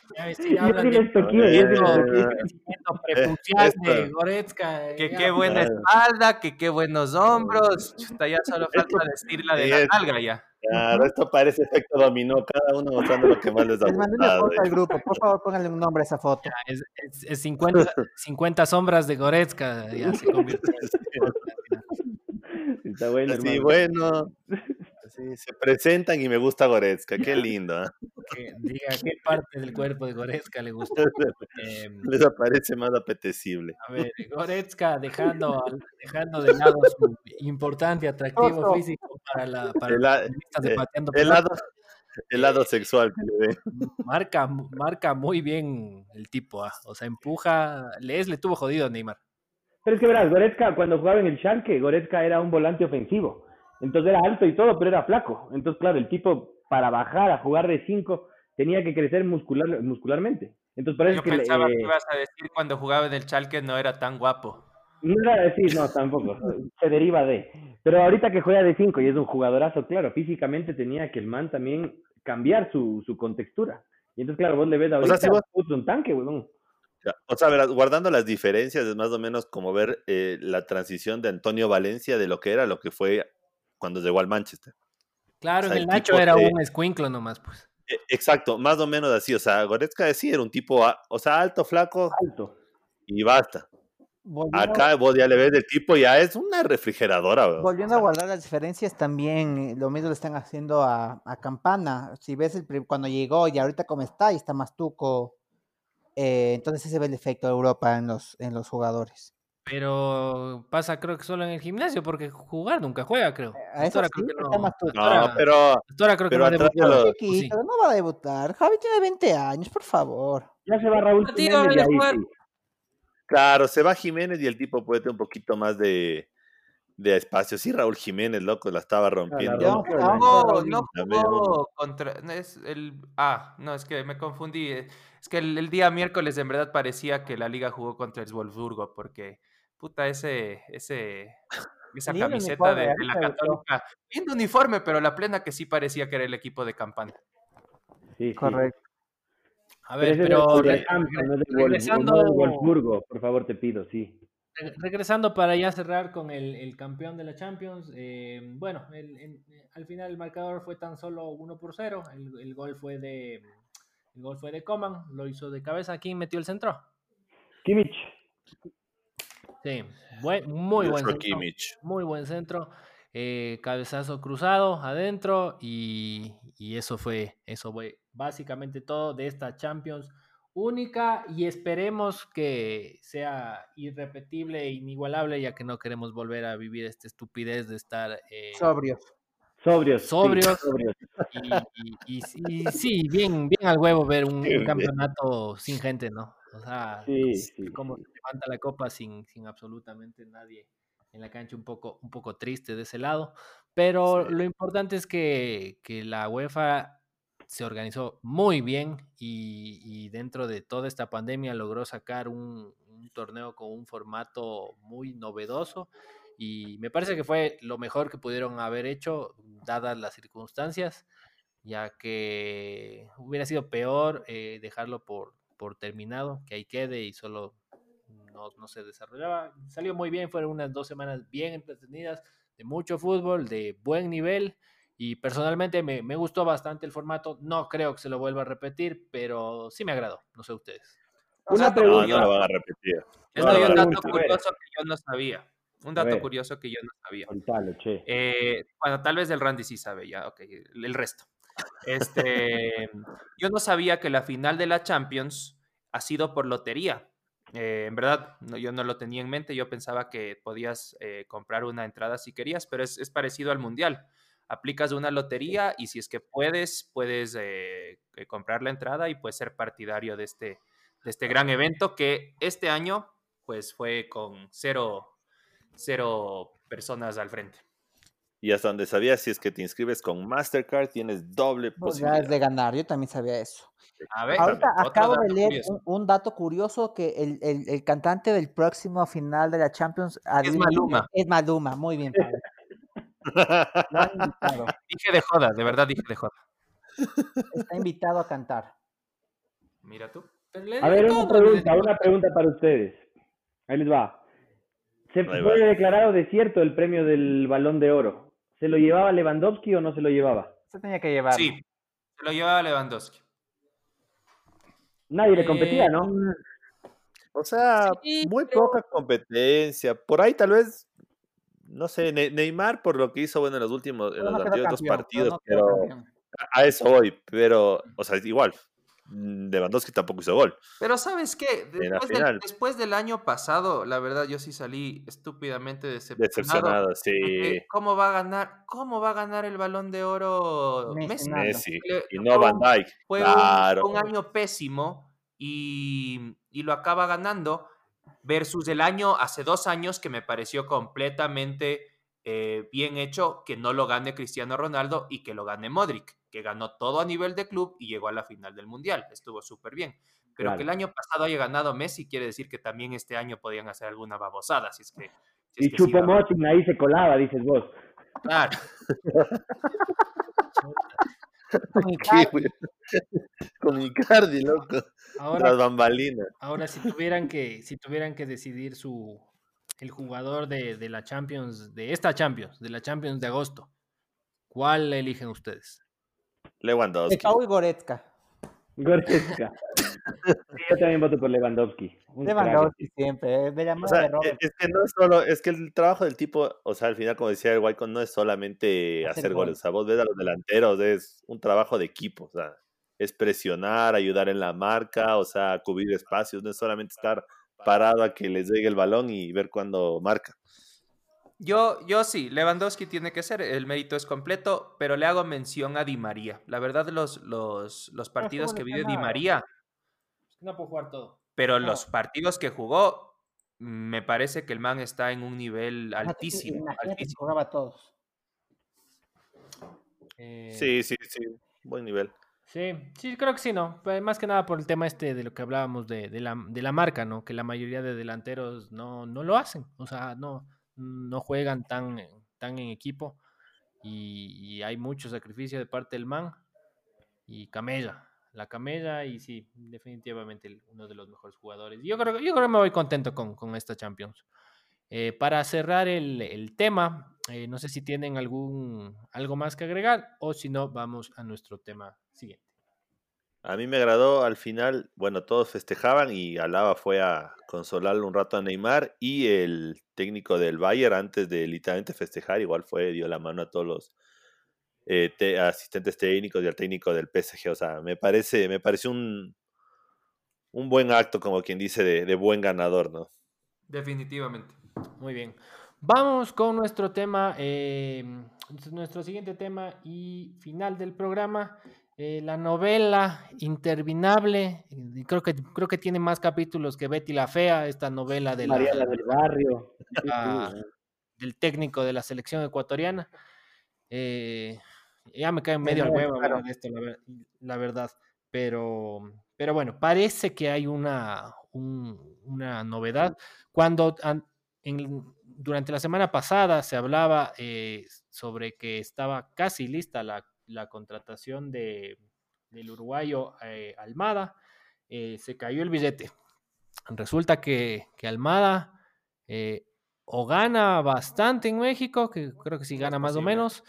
Que qué buena espalda, que qué buenos hombros. Chuta, ya solo falta decir la de la nalga ya. Claro, esto parece efecto dominó, cada uno mostrando lo que más les da. Les mandé una foto al grupo, por favor pónganle un nombre a esa foto. es, es, 50, 50, sombras de Goretzka, ya se convierte en... Está bueno, Sí, bueno se presentan y me gusta Goretzka, qué lindo. ¿eh? diga qué parte del cuerpo de Goretzka le gusta. Em, Les aparece más apetecible. A ver, Goretzka dejando, dejando de lado su importante atractivo físico para la para el, de pateando el lado, el lado sexual que le ve. Marca, marca muy bien el tipo, ¿ah? o sea, empuja, les le tuvo jodido a Neymar. Pero es que verás, Goretzka cuando jugaba en el Schalke, Goretzka era un volante ofensivo. Entonces era alto y todo, pero era flaco. Entonces, claro, el tipo para bajar a jugar de 5 tenía que crecer muscular, muscularmente. Entonces, por eso Yo pensaba que ibas a decir cuando jugaba en el Chalque no era tan guapo. No era decir, no, tampoco. se deriva de. Pero ahorita que juega de 5 y es un jugadorazo, claro, físicamente tenía que el man también cambiar su, su contextura. Y entonces, claro, vos le ves ahorita o sea, si un tanque, weón. O sea, verás, guardando las diferencias, es más o menos como ver eh, la transición de Antonio Valencia de lo que era lo que fue cuando llegó al Manchester. Claro, en el, Nacho era un escuinclo nomás, pues. E, exacto, más o menos así. O sea, Goretzka decía, era un tipo, o sea, alto, flaco. Alto. Y basta. Acá vos ya le ves del tipo, ya es una refrigeradora. Volviendo a guardar las diferencias, también eh, lo mismo le están haciendo a, Campana. Si ves el, cuando llegó y ahorita como está, y está más tuco. Eh, entonces ese ve el efecto de Europa en los, en los jugadores. Pero pasa creo que solo en el gimnasio, porque jugar nunca juega, creo. Eh, a eso creo que no. no pero, creo que no va a debutar. no va a debutar. Javi tiene 20 años, por favor. Ya se va Raúl Jiménez ahí, Claro, se va Jiménez y el tipo puede tener un poquito más de, de espacio. Sí, Raúl Jiménez, loco, la estaba rompiendo. No, no, jugó contra. Es el, ah, no, es que me confundí. Es que el, el, día miércoles en verdad parecía que la liga jugó contra el Wolfsburgo, porque puta, ese, ese, esa camiseta de, la Católica. Lindo uniforme, pero la plena que sí parecía que era el equipo de campaña. Sí, correcto. A ver, pero, regresando... Wolfsburgo, por favor, te pido, sí. Regresando para ya cerrar con el, campeón de la Champions, eh, bueno, al final el marcador fue tan solo 1 por 0, el, gol fue de el gol fue de Coman, lo hizo de cabeza, ¿quién metió el centro? Kimmich. Sí, muy buen centro. Muy buen centro. Eh, cabezazo cruzado adentro y, eso fue eso fue básicamente todo de esta Champions única y esperemos que sea irrepetible e inigualable ya que no queremos volver a vivir esta estupidez de estar eh, sobrios sobrios sobrios, Y, sí bien bien al huevo ver un campeonato sin gente no o sea, como se levanta la copa sin, sin absolutamente nadie en la cancha, un poco, un poco triste de ese lado. Pero lo importante es que, que, la UEFA se organizó muy bien y, y, dentro de toda esta pandemia logró sacar un, un torneo con un formato muy novedoso y me parece que fue lo mejor que pudieron haber hecho dadas las circunstancias, ya que hubiera sido peor eh, dejarlo por, por terminado, que ahí quede y solo no, se desarrollaba. Salió muy bien, fueron unas dos semanas bien entretenidas, de mucho fútbol, de buen nivel. Y personalmente me, gustó bastante el formato. No creo que se lo vuelva a repetir, pero sí me agradó. No sé ustedes. Una pregunta. No, lo van a repetir. Es un dato curioso que yo no sabía. Un dato curioso que yo no sabía. Eh, bueno, tal vez el Randy sí sabe ya, ok, el resto. Este, yo no sabía que la final de la Champions ha sido por lotería. Eh, en verdad, yo no lo tenía en mente, yo pensaba que podías eh, comprar una entrada si querías, pero es, parecido al Mundial. Aplicas una lotería y si es que puedes, puedes eh, comprar la entrada y puedes ser partidario de este, de este gran evento que este año pues fue con cero, cero personas al frente. Y hasta donde sabía, si es que te inscribes con Mastercard, tienes doble posibilidad. de ganar, yo también sabía eso. A ver, Ahorita acabo de leer un, dato curioso que el, el, el, cantante del próximo final de la Champions es Maluma. Es Maluma, muy bien. Dije de joda, de verdad dije de joda. Está invitado a cantar. Mira tú. A ver, una pregunta, una pregunta para ustedes. Ahí les va. Se fue declarado desierto el premio del Balón de Oro. ¿Se lo llevaba Lewandowski o no se lo llevaba? Se tenía que llevar. Sí, se lo llevaba Lewandowski. Nadie le competía, ¿no? Eh, o sea, muy poca competencia. Por ahí tal vez, no sé, Neymar por lo que hizo bueno en los últimos, en los dos partidos, pero a eso voy, pero, o sea, igual, Lewandowski tampoco hizo gol. Pero sabes qué, después, del, año pasado, la verdad yo sí salí estúpidamente decepcionado. Decepcionado, sí. ¿Cómo va a ganar, cómo va a ganar el Balón de Oro Messi? Messi. Y no Van Dijk. Fue un, año pésimo y, y lo acaba ganando versus el año hace dos años que me pareció completamente eh, bien hecho que no lo gane Cristiano Ronaldo y que lo gane Modric, que ganó todo a nivel de club y llegó a la final del Mundial. Estuvo súper bien. Pero que el año pasado haya ganado Messi quiere decir que también este año podían hacer alguna babosada. Si es que, y Chupo ahí se colaba, dices vos. Claro. Con Icardi, loco. Ahora, Las bambalinas. Ahora, si tuvieran que, si tuvieran que decidir su, el jugador de, la Champions, de esta Champions, de la Champions de agosto, ¿cuál eligen ustedes? Lewandowski. Pau y Goretzka. Goretzka. yo también voto por Lewandowski. Lewandowski siempre, eh, de o sea, Es que no es solo, es que el trabajo del tipo, o sea, al final, como decía el Wycon, no es solamente hacer, goles. O sea, vos ves a los delanteros, es un trabajo de equipo, o sea, es presionar, ayudar en la marca, o sea, cubrir espacios, no es solamente estar parado a que les llegue el balón y ver cuándo marca. Yo, yo sí, Lewandowski tiene que ser, el mérito es completo, pero le hago mención a Di María. La verdad, los, los, los partidos que vi de Di María. No puedo jugar todo. Pero los partidos que jugó, me parece que el man está en un nivel altísimo. altísimo. jugaba todos. Eh, sí, sí, sí, buen nivel. Sí, sí, creo que sí, ¿no? Más que nada por el tema este de lo que hablábamos de, de, la, de la marca, ¿no? Que la mayoría de delanteros no, no lo hacen, o sea, no, no juegan tan, tan en equipo y, hay mucho sacrificio de parte del man y Camella, la Camella y sí, definitivamente uno de los mejores jugadores. Yo creo, yo creo que me voy contento con, con esta Champions. Eh, para cerrar el, el tema, eh, no sé si tienen algún, algo más que agregar o si no, vamos a nuestro tema siguiente. A mí me agradó al final, bueno, todos festejaban y Alaba fue a consolarle un rato a Neymar y el técnico del Bayern antes de literalmente festejar igual fue, dio la mano a todos los eh, asistentes técnicos y al técnico del PSG, o sea, me parece, me parece un, un buen acto como quien dice de, de buen ganador, ¿no? Definitivamente. Muy bien. Vamos con nuestro tema, eh, nuestro siguiente tema y final del programa. Eh, la novela interminable, creo que, creo que tiene más capítulos que Betty la Fea, esta novela de Mariana del Barrio. del técnico de la selección ecuatoriana. Eh, ya me cae medio al huevo de esto, la, verdad. Pero, pero bueno, parece que hay una, una novedad. Cuando durante la semana pasada se hablaba eh, sobre que estaba casi lista la, contratación de, del uruguayo eh, Almada, eh, se cayó el billete. Resulta que, Almada o gana bastante en México, que creo que sí gana más o menos,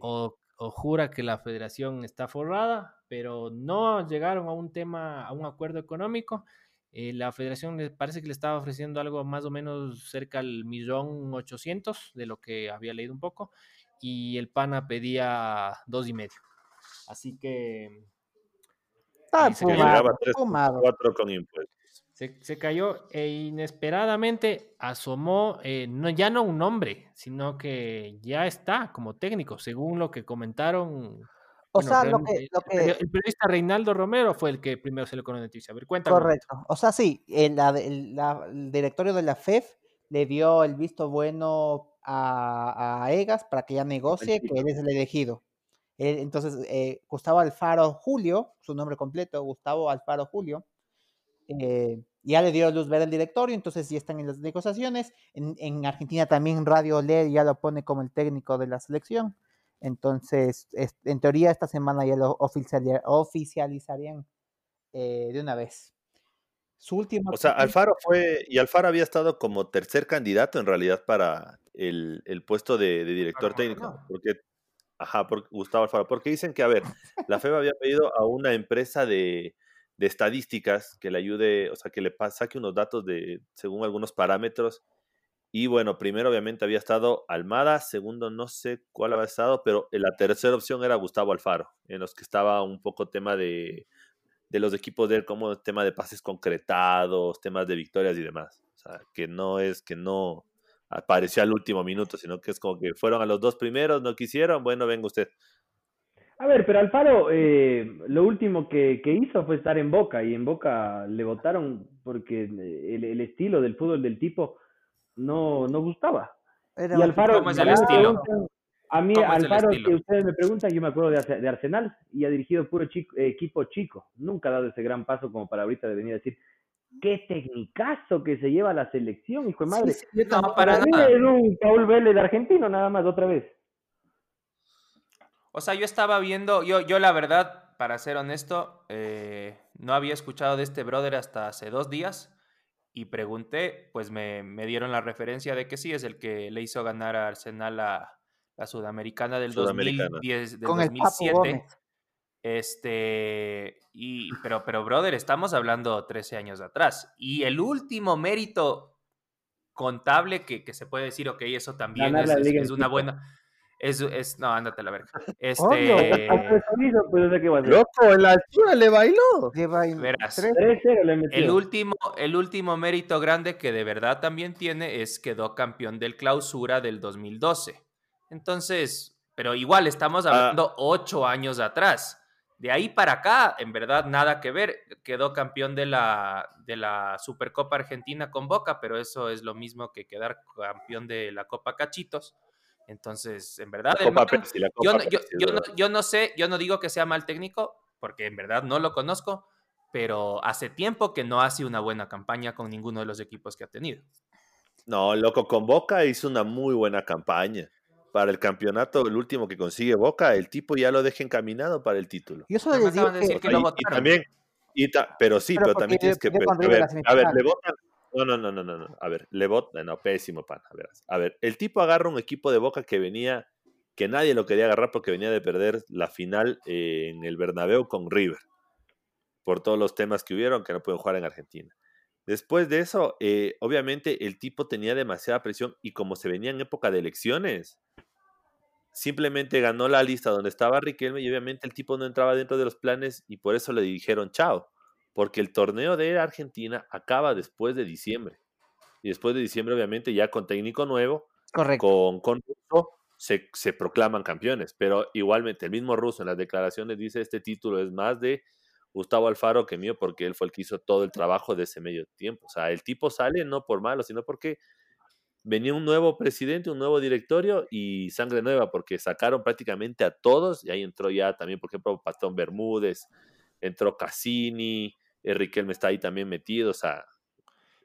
o, o, jura que la federación está forrada, pero no llegaron a un tema, a un acuerdo económico. Eh, la federación le parece que le estaba ofreciendo algo más o menos cerca al millón ochocientos, de lo que había leído un poco, y el PANA pedía dos y medio. Así que... Ah, se cayó, cuatro con impuestos. Se, cayó e inesperadamente asomó, eh, no, ya no un nombre, sino que ya está como técnico, según lo que comentaron o sea, lo que, El periodista Reinaldo Romero fue el que primero se le conoció noticia. A ver, cuéntame. Correcto. O sea, sí, el, el, directorio de la FEF le dio el visto bueno a, Egas para que ya negocie, que él es el elegido. entonces, eh, Gustavo Alfaro Julio, su nombre completo, Gustavo Alfaro Julio, eh, ya le dio luz verde al directorio, entonces ya están en las negociaciones. En, Argentina también Radio LED ya lo pone como el técnico de la selección. Entonces, en teoría, esta semana ya lo oficializarían eh, de una vez. Su último. O sea, Alfaro fue. Y Alfaro había estado como tercer candidato en realidad para el, puesto de, director técnico. Porque. Ajá, por Gustavo Alfaro. Porque dicen que, a ver, la FEB había pedido a una empresa de de estadísticas que le ayude, o sea, que le saque unos datos de según algunos parámetros. Y bueno, primero obviamente había estado Almada, segundo no sé cuál había estado, pero la tercera opción era Gustavo Alfaro, en los que estaba un poco tema de, de los equipos de él, como tema de pases concretados, temas de victorias y demás. O sea, que no es que no apareció al último minuto, sino que es como que fueron a los dos primeros, no quisieron, bueno, venga usted. A ver, pero Alfaro eh, lo último que, hizo fue estar en Boca y en Boca le votaron porque el, estilo del fútbol del tipo no, no gustaba. y Alfaro, ¿Cómo es el estilo? A mí, Alfaro, si ustedes me preguntan, yo me acuerdo de, de Arsenal y ha dirigido puro equipo chico. Nunca ha dado ese gran paso como para ahorita de venir a decir, qué tecnicazo que se lleva la selección, hijo de madre. no, para, mí es un Paul Vélez de argentino, nada más, otra vez. O sea, yo estaba viendo, yo, yo la verdad, para ser honesto, eh, no había escuchado de este brother hasta hace dos días y pregunté, pues me, dieron la referencia de que sí, es el que le hizo ganar a Arsenal la, la Sudamericana del 2010, del 2007. Este, y, pero, pero, brother, estamos hablando 13 años atrás. Y el último mérito contable que, que se puede decir, ok, eso también es, una buena es, es, no, ándate a la verga. Este. Loco, en la altura le bailó. Verás, el, último, el último mérito grande que de verdad también tiene es quedó campeón del clausura del 2012. Entonces, pero igual estamos ah. hablando ocho años atrás. De ahí para acá, en verdad, nada que ver. Quedó campeón de la, de la Supercopa Argentina con Boca, pero eso es lo mismo que quedar campeón de la Copa Cachitos. Entonces, en verdad, yo, no, sé, yo no digo que sea mal técnico, porque en verdad no lo conozco, pero hace tiempo que no hace una buena campaña con ninguno de los equipos que ha tenido. No, loco, con Boca hizo una muy buena campaña. Para el campeonato, el último que consigue Boca, el tipo ya lo deja encaminado para el título. Y eso les digo que, y, también, pero sí, pero, también tienes que... A ver, a ver, le votan, no, no, no, no, no, A ver, le vota, no, pésimo pan. A ver, a ver, el tipo agarra un equipo de Boca que venía, que nadie lo quería agarrar porque venía de perder la final eh, en el Bernabéu con River, por todos los temas que hubieron que no pueden jugar en Argentina. Después de eso, eh, obviamente el tipo tenía demasiada presión y como se venía en época de elecciones, simplemente ganó la lista donde estaba Riquelme y obviamente el tipo no entraba dentro de los planes y por eso le dijeron chao porque el torneo de Argentina acaba después de diciembre. Y después de diciembre, obviamente, ya con técnico nuevo, con, con Russo, se, se, proclaman campeones. Pero igualmente, el mismo Russo en las declaraciones dice, este título es más de Gustavo Alfaro que mío, porque él fue el que hizo todo el trabajo de ese medio tiempo. O sea, el tipo sale no por malo, sino porque venía un nuevo presidente, un nuevo directorio y sangre nueva, porque sacaron prácticamente a todos, y ahí entró ya también, por ejemplo, Pastón Bermúdez, entró Cassini, Riquelme está ahí también metido, o sea,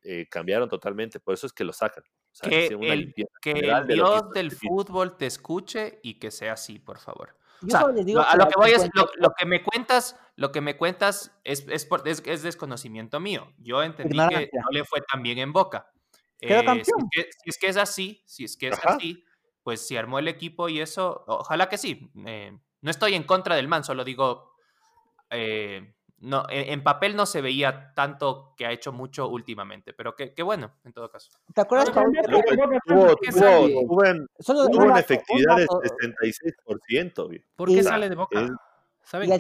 eh, cambiaron totalmente, por eso es que lo sacan. que el, Dios del fútbol te escuche y que sea así, por favor. a lo que voy es, lo, que me cuentas, lo que me cuentas es, es, es, desconocimiento mío. Yo entendí que no le fue tan bien en Boca. Eh, si, es que, es así, si es que es así, pues si armó el equipo y eso, ojalá que sí. Eh, no estoy en contra del man, solo digo, no, en, papel no se veía tanto que ha hecho mucho últimamente, pero qué, bueno, en todo caso. ¿Te acuerdas? tuvo, una efectividad de 66%. ¿Por qué sale de Boca?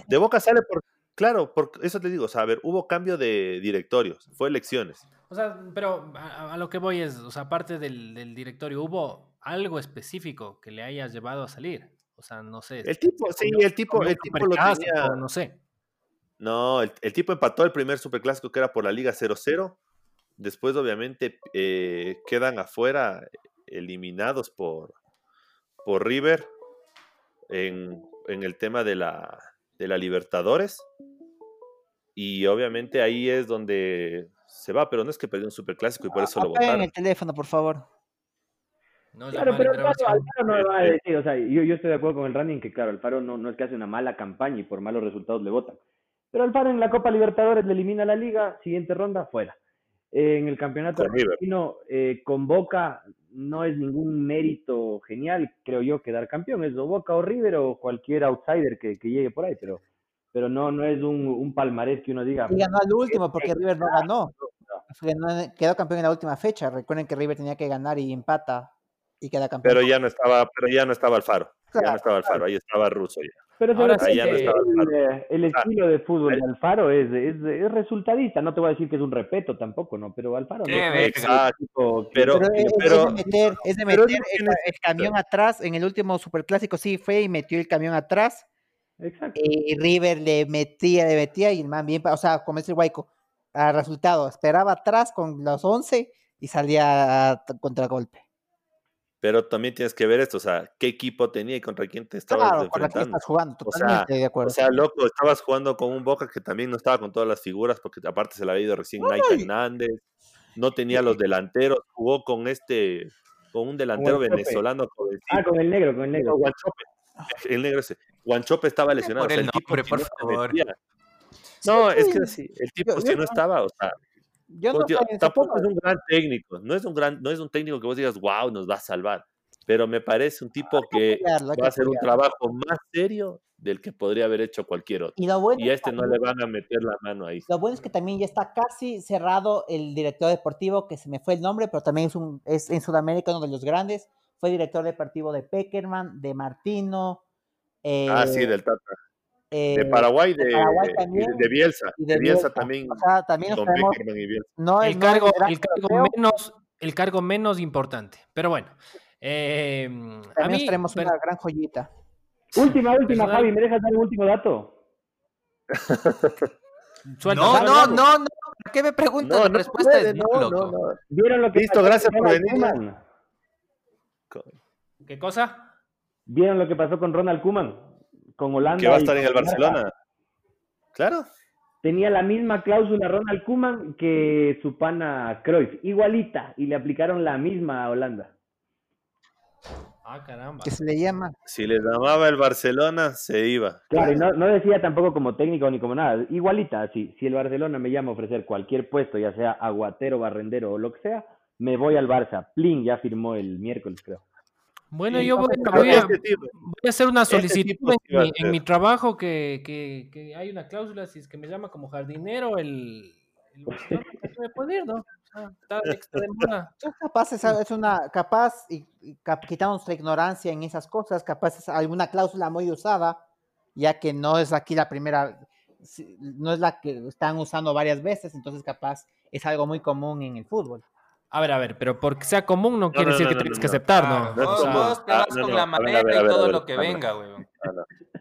De Boca sale por... Claro, por eso te digo, o sea, a ver, hubo cambio de directorios, fue elecciones. O sea, pero a, lo que voy es, o sea, aparte del, directorio, ¿hubo algo específico que le haya llevado a salir? O sea, no sé. El tipo, sí, el tipo, el tipo lo tenía... No sé. No, el, tipo empató el primer superclásico que era por la Liga 0-0. Después, obviamente, eh, quedan afuera, eliminados por, por River en, el tema de la, de la Libertadores. Y obviamente ahí es donde se va, pero no es que perdió un superclásico y por eso lo Apaguen votaron. el teléfono, por favor. No, la Claro, pero Alfaro, grabación. Alfaro no me va a decir, o sea, yo, yo estoy de acuerdo con el en que, claro, Alfaro no, no es que hace una mala campaña y por malos resultados le votan. Pero Alfaro en la Copa Libertadores le elimina la liga, siguiente ronda, fuera. Eh, en el campeonato Con argentino, eh, con Boca no es ningún mérito genial, creo yo, quedar campeón. Es o Boca o River o cualquier outsider que, que llegue por ahí, pero, pero no, no es un, un palmarés que uno diga. Y ganó al último porque River no ganó. Ganó- Quedó campeón en la última fecha. Recuerden que River tenía que ganar y empata y queda campeón. Pero ya no estaba, pero ya no estaba Alfaro. Ya no estaba Alfaro, ahí estaba Russo ya. Pero Ahora sí que- el, eh, el Ah, estilo de fútbol de Alfaro es, es, es resultadista. No te voy a decir que es un repeto tampoco, ¿no? Pero Alfaro no es que- Pero- Pero, es- de meter, es de meter el camión atrás. En el último superclásico sí fue y metió el camión atrás. Exacto. Y River le metía, le metía y el man bien, pa- o sea, como dice el Guayco, al resultado, esperaba atrás con los 11 y salía a contragolpe. Pero también tienes que ver esto, o sea, qué equipo tenía y contra quién te estabas Claro, enfrentando. estás jugando, O sea, totalmente de acuerdo. O sea, loco, estabas jugando con un Boca que también no estaba con todas las figuras, porque aparte se le había ido recién Naita Hernández, no tenía los delanteros, jugó con este, con un delantero venezolano Ah, con el negro, con el negro. El negro ese, Guanchope estaba lesionado, o por sea, el el tipo nombre, si por favor. No, es que Sí. así, el tipo Yo- si yo no estaba, o sea, Yo no tío, tampoco es un gran técnico, no es un gran, no es un técnico que vos digas, wow, nos va a salvar, pero me parece un tipo que que va a hacer un trabajo más serio del que podría haber hecho cualquier otro. Y lo bueno, Y a es este no le van a meter la mano ahí. lo bueno es que también ya está casi cerrado el director deportivo, que se me fue el nombre, pero también es, un, es en Sudamérica uno de los grandes. Fue director deportivo de Peckerman, de Martino. Ah, sí, eh, del Tata. eh, De Paraguay, de, Paraguay y también, de Bielsa. y De de Bielsa Bielsa. también. O sea, también Don y Bielsa. no El no cargo, el menos, el cargo menos importante. Pero bueno, eh, a también nos mí, traemos per- una gran joyita. Última, última, Personal- Javi, ¿me dejas dar el último dato? suelta, No, no, no, no. ¿Por qué me preguntas? No, la no respuesta puede, es no, no, loco. no, no. ¿Vieron lo que Listo, gracias por venir. ¿Qué cosa? ¿Vieron lo que pasó con Ronald Koeman? Con Holanda. Que va a estar en el. Barcelona. Claro. Tenía la misma cláusula Ronald Koeman que su pana Cruyff, igualita, y le aplicaron la misma a Holanda. Ah, caramba. Que se le llama. Si le llamaba el Barcelona, se iba. Claro, y no, no decía tampoco como técnico ni como nada, igualita, así. Si el Barcelona me llama a ofrecer cualquier puesto, ya sea aguatero, barrendero o lo que sea, me voy al Barça. Plin ya firmó el miércoles, creo. Bueno, Sí, yo voy, voy a, Este voy a hacer una este solicitud en, mi, en ser. mi trabajo que, que, que hay una cláusula, si es que me llama como jardinero, el, el pues, me puede ir, ¿no? O sea, está extra de moda. Tú capaz es, es una capaz y, y quitando nuestra ignorancia en esas cosas, capaz es alguna cláusula muy usada, ya que no es aquí la primera, no es la que están usando varias veces, entonces capaz es algo muy común en el fútbol. A ver, a ver, pero porque sea común no quiere no, decir no, que no, tienes no, que no. aceptar, Ah, ¿no? No es O vos, sea, vos te Ah, vas no, con no, la maleta ver, y todo ver, lo que venga, güey.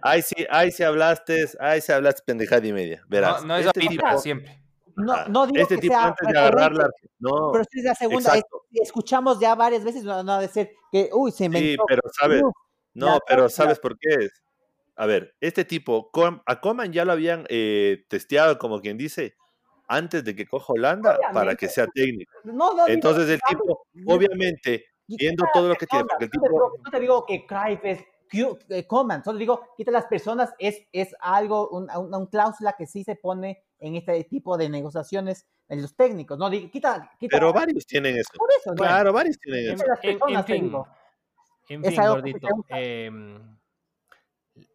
Ahí sí, ahí sí hablaste, ahí sí hablaste pendejada y media. Verás. No, no es este tipo, siempre. No, ah, no digo este que tipo sea antes de agarrar la. recurrente, No, pero sí es la segunda, es- exacto. escuchamos ya varias veces, no, no decir que, uy, se inventó. Sí, pero sabes, Uf, no, pero. ¿sabes por qué es? A ver, este tipo, a Coman ya lo habían eh, testeado, como quien dice, antes de que coja Holanda para que sea técnico. no, no, digo, Entonces el tipo, obviamente, viendo todo lo que tiene, personas, porque el no te tipo, digo- no te digo que Cruyff es Q- eh, Coman, solo digo, quita las personas, es, es algo, un- una, un cláusula que sí se pone en este tipo de negociaciones en los técnicos, no digo, quita, quita pero varios tienen eso. por eso, ¿no? Claro, varios tienen en, eso. las en- fin, en gordito.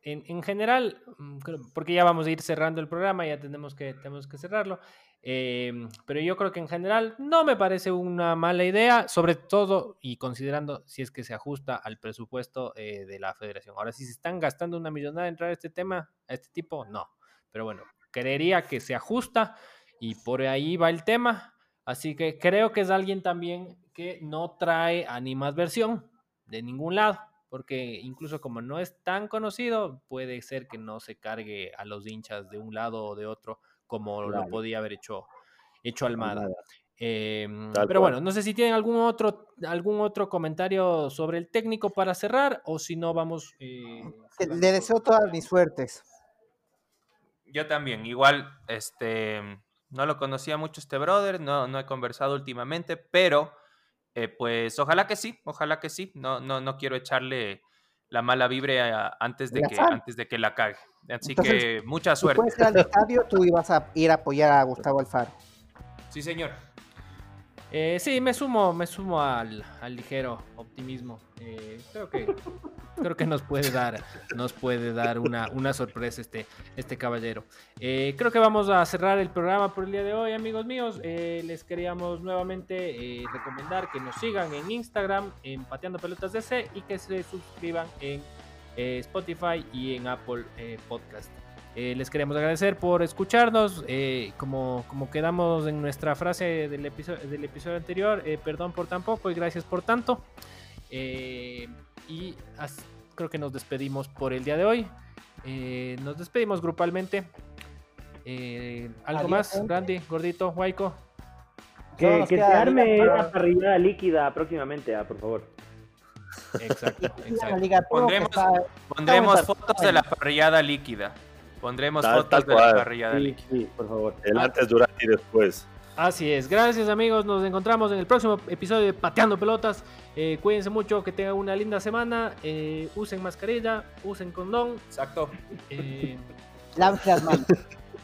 En, en general, mm, porque ya vamos a ir cerrando el programa, ya tenemos que, tenemos que cerrarlo. em, pero yo creo que en general no me parece una mala idea, sobre todo y considerando si es que se ajusta al presupuesto eh, de la federación. Ahora, si se están gastando una millonada en entrar a este tema, a este tipo, no. Pero bueno, creería que se ajusta y por ahí va el tema. Así que creo que es alguien también que no trae animadversión de ningún lado, porque incluso como no es tan conocido, puede ser que no se cargue a los hinchas de un lado o de otro como lo podía haber hecho, hecho Almada. Almada. Em, pero bueno, no sé si tienen algún otro, algún otro comentario sobre el técnico para cerrar o si no vamos... eh, Le deseo todas mis suertes. Yo también, igual, este, No lo conocía mucho este brother, no, no he conversado últimamente, pero eh, pues ojalá que sí, ojalá que sí. No, no, no quiero echarle la mala vibra antes de, que, antes de que la cague. Así que mucha suerte. Si al estadio, tú ibas a ir a apoyar a Gustavo Alfaro. Sí, señor. Eh, sí, me sumo, me sumo al, ligero optimismo. Eh, creo que creo que nos puede dar, nos puede dar una, una sorpresa este, este caballero. Eh, creo que vamos a cerrar el programa por el día de hoy, amigos míos. les queríamos nuevamente recomendar que nos sigan en Instagram, en Pateando Pelotas DC y que se suscriban en Spotify y en Apple Podcast. Eh, les queremos agradecer por escucharnos. Eh, como, como quedamos en nuestra frase del episodio, del episodio anterior, eh, perdón por tan poco y gracias por tanto. y creo que nos despedimos por el día de hoy. nos despedimos grupalmente. ¿Algo más, Randy, Gordito, Waiko? Que, se arme esa parrillada líquida próximamente, ah, por favor. Exacto, Pondremos, fotos de la parrillada líquida. Pondremos fotos de la parrilla sí, sí, por favor. El antes, durante y después. Así es. Gracias, amigos. Nos encontramos en el próximo episodio de Pateando Pelotas. Eh, cuídense mucho, que tengan una linda semana. Eh, usen mascarilla, usen condón. Exacto. Eh, lávense las manos.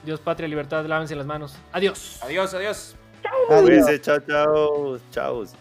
Dios, patria, libertad, lávense las manos. Adiós. Adiós, adiós. Chao. Chao, chao. Chao.